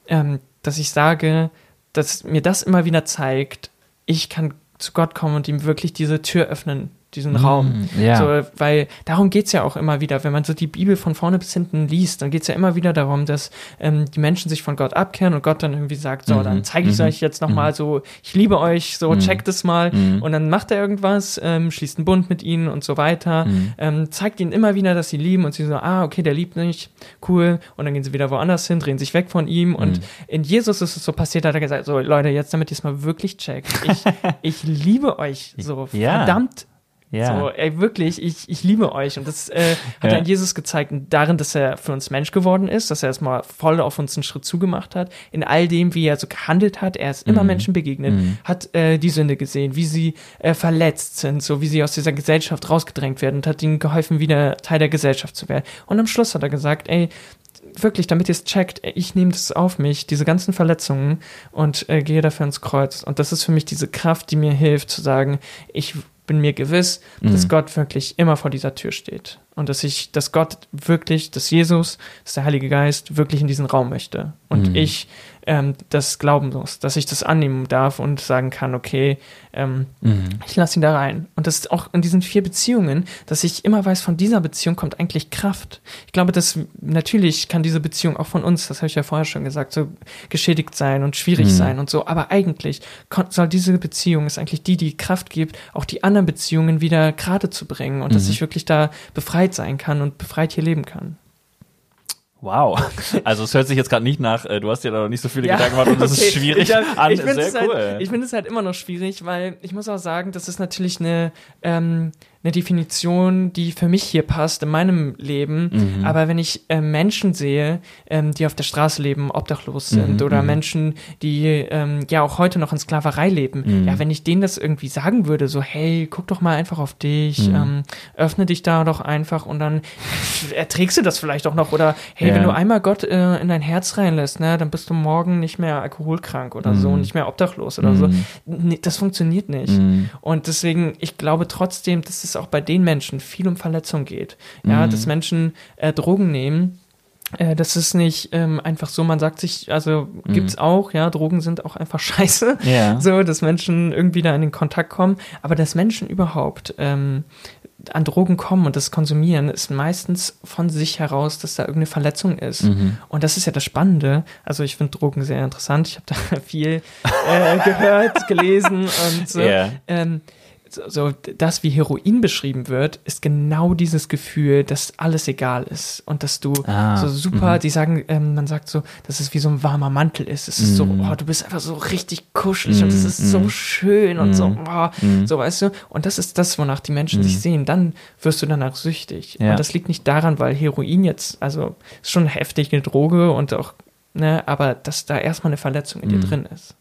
ähm, dass ich sage, dass mir das immer wieder zeigt, ich kann zu Gott kommen und ihm wirklich diese Tür öffnen diesen mm, Raum. Ja. So, weil darum geht's ja auch immer wieder, wenn man so die Bibel von vorne bis hinten liest, dann geht's ja immer wieder darum, dass ähm, die Menschen sich von Gott abkehren und Gott dann irgendwie sagt, so, mhm. dann zeige ich mhm. euch jetzt nochmal mhm. so, ich liebe euch, so, mhm. checkt es mal. Mhm. Und dann macht er irgendwas, ähm, schließt einen Bund mit ihnen und so weiter, mhm. ähm, zeigt ihnen immer wieder, dass sie lieben und sie so, ah, okay, der liebt mich, cool. Und dann gehen sie wieder woanders hin, drehen sich weg von ihm. Und in Jesus ist es so passiert, hat er gesagt, so, Leute, jetzt damit ihr es mal wirklich checkt, ich, ich liebe euch so, ja. verdammt ja. So, ey, wirklich, ich, ich liebe euch. Und das äh, hat ja. dann Jesus gezeigt darin, dass er für uns Mensch geworden ist, dass er erstmal voll auf uns einen Schritt zugemacht hat. In all dem, wie er so gehandelt hat. Er ist immer mhm. Menschen begegnet, mhm. hat äh, die Sünde gesehen, wie sie äh, verletzt sind, so wie sie aus dieser Gesellschaft rausgedrängt werden und hat ihnen geholfen, wieder Teil der Gesellschaft zu werden. Und am Schluss hat er gesagt, ey, wirklich, damit ihr es checkt, ich nehme das auf mich, diese ganzen Verletzungen und äh, gehe dafür ins Kreuz. Und das ist für mich diese Kraft, die mir hilft zu sagen, ich bin mir gewiss, mhm. dass Gott wirklich immer vor dieser Tür steht. Und dass ich, dass Gott wirklich, dass Jesus, dass der Heilige Geist wirklich in diesen Raum möchte. Und mhm. ich ähm, das glauben muss, dass ich das annehmen darf und sagen kann, okay, ähm, mhm. ich lasse ihn da rein. Und das ist auch in diesen vier Beziehungen, dass ich immer weiß, von dieser Beziehung kommt eigentlich Kraft. Ich glaube, dass natürlich kann diese Beziehung auch von uns, das habe ich ja vorher schon gesagt, so geschädigt sein und schwierig mhm. sein und so. Aber eigentlich soll diese Beziehung, ist eigentlich die, die Kraft gibt, auch die anderen Beziehungen wieder gerade zu bringen und mhm. dass ich wirklich da befreit sein kann und befreit hier leben kann. Wow. Also es hört sich jetzt gerade nicht nach, äh, du hast dir da noch nicht so viele ja, Gedanken gemacht und das okay. ist schwierig ich an. Ich finde es, halt, find es halt immer noch schwierig, weil ich muss auch sagen, das ist natürlich eine ähm, eine Definition, die für mich hier passt in meinem Leben. Mhm. Aber wenn ich äh, Menschen sehe, ähm, die auf der Straße leben, obdachlos sind, mhm. oder mhm. Menschen, die ähm, ja auch heute noch in Sklaverei leben, mhm. ja, wenn ich denen das irgendwie sagen würde, so, hey, guck doch mal einfach auf dich, mhm. ähm, öffne dich da doch einfach und dann erträgst du das vielleicht auch noch. Oder hey, ja. wenn du einmal Gott äh, in dein Herz reinlässt, ne, dann bist du morgen nicht mehr alkoholkrank oder so, mhm. nicht mehr obdachlos oder so. Nee, das funktioniert nicht. Und deswegen, ich glaube trotzdem, dass es es auch bei den Menschen viel um Verletzung geht. Ja, mhm. dass Menschen äh, Drogen nehmen. Äh, das ist nicht ähm, einfach so, man sagt sich, also mhm. gibt's auch, ja, Drogen sind auch einfach scheiße. Ja. So, dass Menschen irgendwie da in den Kontakt kommen. Aber dass Menschen überhaupt ähm, an Drogen kommen und das konsumieren, ist meistens von sich heraus, dass da irgendeine Verletzung ist. Mhm. Und das ist ja das Spannende. Also ich finde Drogen sehr interessant. Ich habe da viel äh, gehört, gelesen und so. Yeah. Ähm, so das, wie Heroin beschrieben wird, ist genau dieses Gefühl, dass alles egal ist und dass du ah, so super, -hmm. die sagen, ähm, man sagt so, dass es wie so ein warmer Mantel ist. Es ist mm. so, oh, du bist einfach so richtig kuschelig mm, und es ist mm. so schön und so, mm. oh, so weißt du. Und das ist das, wonach die Menschen sich sehen. Dann wirst du danach süchtig. Ja. Und das liegt nicht daran, weil Heroin jetzt, also ist schon heftig eine Droge und auch, ne, aber dass da erstmal eine Verletzung in dir drin ist.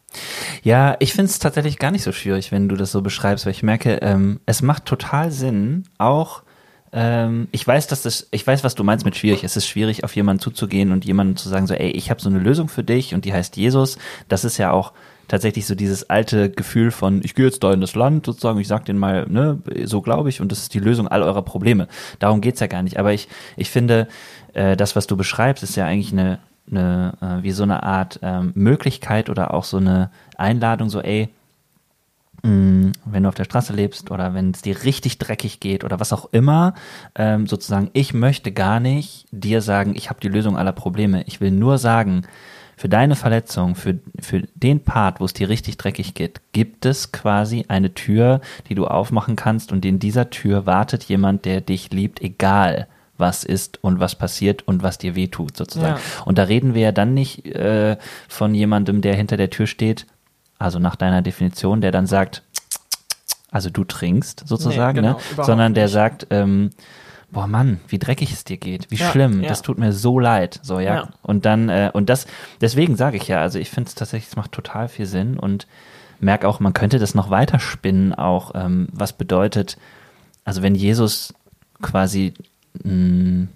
Ja, ich finde es tatsächlich gar nicht so schwierig, wenn du das so beschreibst, weil ich merke, ähm, es macht total Sinn, auch ähm, ich weiß, dass das, ich weiß, was du meinst mit schwierig. Es ist schwierig, auf jemanden zuzugehen und jemandem zu sagen, so, ey, ich habe so eine Lösung für dich und die heißt Jesus. Das ist ja auch tatsächlich so dieses alte Gefühl von, ich gehe jetzt da in das Land, sozusagen, ich sag denen mal, ne, so glaube ich, und das ist die Lösung all eurer Probleme. Darum geht's ja gar nicht. Aber ich, ich finde, äh, das, was du beschreibst, ist ja eigentlich eine, eine äh, wie so eine Art ähm, Möglichkeit oder auch so eine Einladung, so ey, mm, wenn du auf der Straße lebst oder wenn es dir richtig dreckig geht oder was auch immer, ähm, sozusagen, ich möchte gar nicht dir sagen, ich habe die Lösung aller Probleme. Ich will nur sagen, für deine Verletzung, für, für den Part, wo es dir richtig dreckig geht, gibt es quasi eine Tür, die du aufmachen kannst und in dieser Tür wartet jemand, der dich liebt, egal was ist und was passiert und was dir wehtut, sozusagen. Ja. Und da reden wir ja dann nicht äh, von jemandem, der hinter der Tür steht, also nach deiner Definition, der dann sagt, also du trinkst sozusagen, nee, genau, ne? sondern der nicht. sagt, ähm, boah Mann, wie dreckig es dir geht, wie ja, schlimm, ja. das tut mir so leid, so ja. ja. Und dann äh, und das, deswegen sage ich ja, also ich finde es tatsächlich, es macht total viel Sinn und merke auch, man könnte das noch weiter spinnen, auch ähm, was bedeutet, also wenn Jesus quasi mh,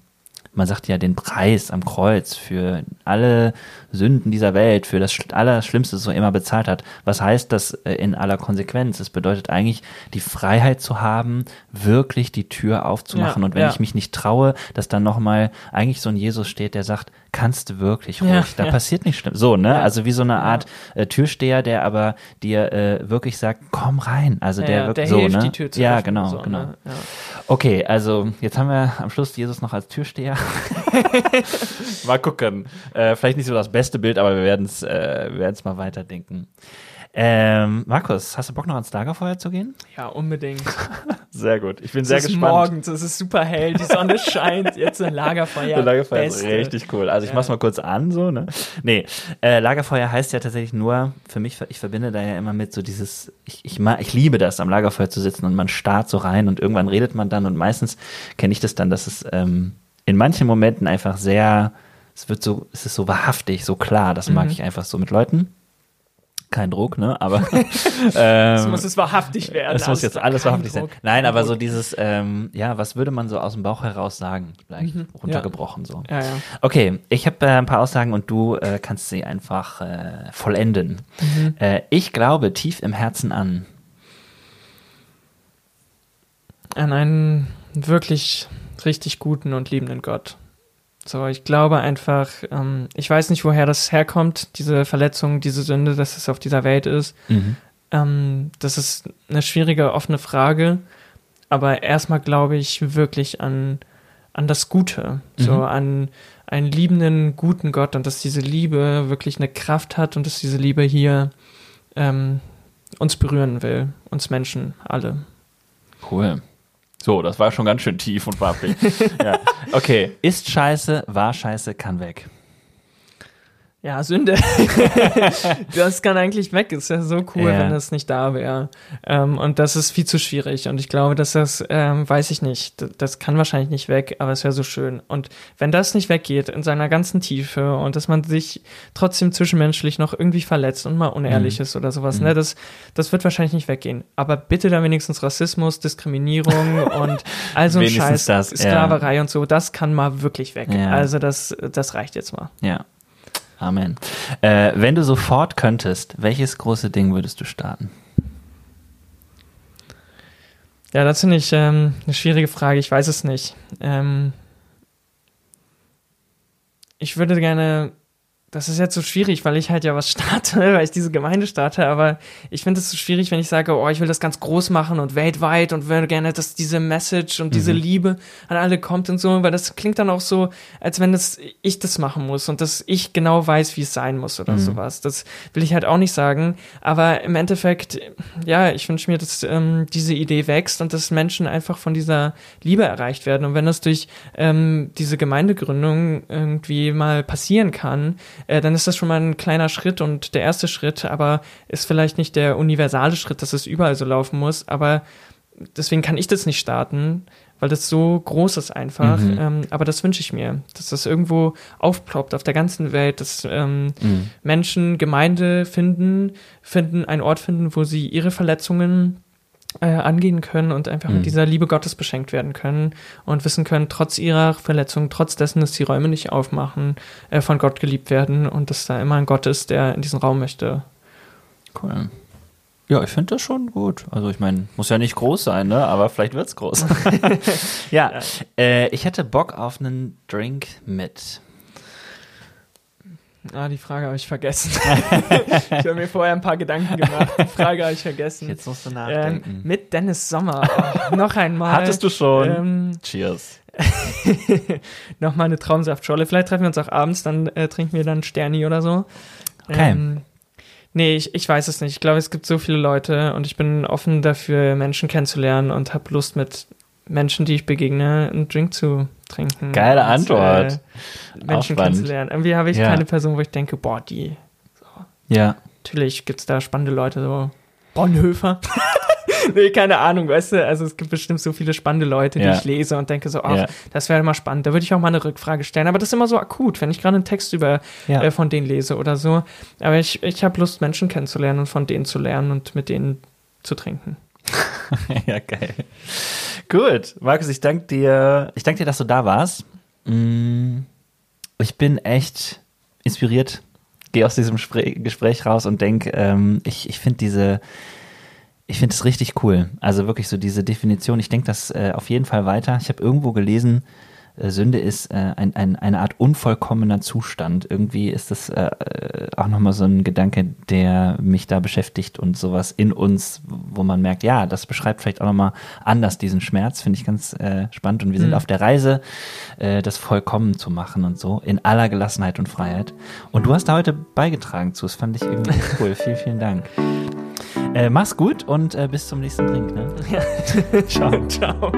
man sagt ja den Preis am Kreuz für alle Sünden dieser Welt, für das Allerschlimmste, was er immer bezahlt hat. Was heißt das äh, in aller Konsequenz? Es bedeutet eigentlich, die Freiheit zu haben, wirklich die Tür aufzumachen. Ja, und wenn ja. ich mich nicht traue, dass dann nochmal eigentlich so ein Jesus steht, der sagt, kannst du wirklich ruhig. Ja, da ja. passiert nichts schlimm. So, ne? Ja. Also wie so eine Art äh, Türsteher, der aber dir äh, wirklich sagt, komm rein. Also der wirklich so, ne? Die Tür zu ja, genau, so, genau. Ne? Okay, also jetzt haben wir am Schluss Jesus noch als Türsteher. mal gucken. Äh, vielleicht nicht so das beste Bild, aber wir werden es äh, mal weiterdenken. Ähm, Markus, hast du Bock noch ans Lagerfeuer zu gehen? Ja, unbedingt. sehr gut. Ich bin es sehr ist gespannt. morgens, es ist super hell, die Sonne scheint, jetzt ein Lagerfeuer. Das Lagerfeuer Beste. ist richtig cool. Also ich ja. mach's mal kurz an, so, ne? Nee, äh, Lagerfeuer heißt ja tatsächlich nur, für mich, ich verbinde da ja immer mit so dieses, ich, ich, ich liebe das, am Lagerfeuer zu sitzen und man starrt so rein und irgendwann redet man dann und meistens kenne ich das dann, dass es ähm, in manchen Momenten einfach sehr, es wird so, es ist so wahrhaftig, so klar, das mag mhm. ich einfach so mit Leuten kein Druck, ne? Aber ähm, es muss es wahrhaftig werden. Es muss jetzt alles wahrhaftig Druck. sein. Nein, aber so dieses, ähm, ja, was würde man so aus dem Bauch heraus sagen? Vielleicht mhm. runtergebrochen ja. so. Ja, ja. Okay, ich habe äh, ein paar Aussagen und du äh, kannst sie einfach äh, vollenden. Mhm. Äh, ich glaube tief im Herzen an. An einen wirklich richtig guten und liebenden Gott. So, ich glaube einfach, ähm, ich weiß nicht, woher das herkommt, diese Verletzung, diese Sünde, dass es auf dieser Welt ist. Mhm. Ähm, das ist eine schwierige, offene Frage. Aber erstmal glaube ich wirklich an, an das Gute, mhm. so an einen liebenden, guten Gott und dass diese Liebe wirklich eine Kraft hat und dass diese Liebe hier ähm, uns berühren will, uns Menschen, alle. Cool. So, das war schon ganz schön tief und wappig. ja. Okay, ist scheiße, war scheiße, kann weg. Ja, Sünde. das kann eigentlich weg. Ist ja so cool, ja. wenn das nicht da wäre. Ähm, und das ist viel zu schwierig. Und ich glaube, dass das, ähm, weiß ich nicht, das kann wahrscheinlich nicht weg, aber es wäre so schön. Und wenn das nicht weggeht in seiner ganzen Tiefe und dass man sich trotzdem zwischenmenschlich noch irgendwie verletzt und mal unehrlich mhm. ist oder sowas, mhm. ne, das, das wird wahrscheinlich nicht weggehen. Aber bitte dann wenigstens Rassismus, Diskriminierung und all so ein Scheiß, das, Sklaverei ja. und so, das kann mal wirklich weg. Ja. Also das, das reicht jetzt mal. Ja. Amen. Äh, wenn du sofort könntest, welches große Ding würdest du starten? Ja, das finde ich ähm, eine schwierige Frage. Ich weiß es nicht. Ähm, ich würde gerne das ist jetzt so schwierig, weil ich halt ja was starte, weil ich diese Gemeinde starte, aber ich finde es so schwierig, wenn ich sage, oh, ich will das ganz groß machen und weltweit und würde gerne, dass diese Message und mhm. diese Liebe an alle kommt und so, weil das klingt dann auch so, als wenn das ich das machen muss und dass ich genau weiß, wie es sein muss oder mhm. sowas. Das will ich halt auch nicht sagen, aber im Endeffekt, ja, ich wünsche mir, dass ähm, diese Idee wächst und dass Menschen einfach von dieser Liebe erreicht werden und wenn das durch ähm, diese Gemeindegründung irgendwie mal passieren kann, äh, dann ist das schon mal ein kleiner Schritt und der erste Schritt, aber ist vielleicht nicht der universale Schritt, dass es überall so laufen muss, aber deswegen kann ich das nicht starten, weil das so groß ist einfach. Mhm. Ähm, aber das wünsche ich mir, dass das irgendwo aufploppt auf der ganzen Welt, dass ähm, mhm. Menschen Gemeinde finden, finden, einen Ort finden, wo sie ihre Verletzungen äh, angehen können und einfach mhm. mit dieser Liebe Gottes beschenkt werden können und wissen können, trotz ihrer Verletzung, trotz dessen, dass die Räume nicht aufmachen, äh, von Gott geliebt werden und dass da immer ein Gott ist, der in diesen Raum möchte. Cool. Ja, ich finde das schon gut. Also ich meine, muss ja nicht groß sein, ne? Aber vielleicht wird es groß. ja. Äh, ich hätte Bock auf einen Drink mit. Ah, die Frage habe ich vergessen. ich habe mir vorher ein paar Gedanken gemacht. Die Frage habe ich vergessen. Jetzt musst du nachdenken. Ähm, mit Dennis Sommer. Oh, noch einmal. Hattest du schon? Ähm, Cheers. Nochmal eine Traumsaftscholle. Vielleicht treffen wir uns auch abends, dann äh, trinken wir dann Sterni oder so. Okay. Ähm, nee, ich, ich weiß es nicht. Ich glaube, es gibt so viele Leute und ich bin offen dafür, Menschen kennenzulernen und habe Lust mit Menschen, die ich begegne, einen Drink zu trinken. Geile und, Antwort. Äh, Menschen kennenzulernen. Irgendwie habe ich ja. keine Person, wo ich denke, boah, die. So. Ja. Natürlich gibt es da spannende Leute, so Bonhoeffer. nee, keine Ahnung, weißt du, also es gibt bestimmt so viele spannende Leute, die ja. ich lese und denke so, ach, ja. das wäre mal spannend, da würde ich auch mal eine Rückfrage stellen, aber das ist immer so akut, wenn ich gerade einen Text über ja. äh, von denen lese oder so, aber ich, ich habe Lust, Menschen kennenzulernen und von denen zu lernen und mit denen zu trinken. ja, geil. Gut, Markus, ich danke dir, ich danke dir, dass du da warst. Mm, ich bin echt inspiriert, gehe aus diesem Gespräch raus und denke, ähm, ich, ich finde diese, ich finde es richtig cool. Also wirklich so diese Definition. Ich denke das äh, auf jeden Fall weiter. Ich habe irgendwo gelesen, Sünde ist äh, ein, ein, eine Art unvollkommener Zustand. Irgendwie ist das äh, äh auch nochmal so ein Gedanke, der mich da beschäftigt und sowas in uns, wo man merkt, ja, das beschreibt vielleicht auch nochmal anders diesen Schmerz, finde ich ganz äh, spannend. Und wir sind mhm. auf der Reise, äh, das vollkommen zu machen und so, in aller Gelassenheit und Freiheit. Und du hast da heute beigetragen zu, das fand ich irgendwie cool. vielen, vielen Dank. Äh, mach's gut und äh, bis zum nächsten Drink. Ne? Ja. Ciao. Ciao.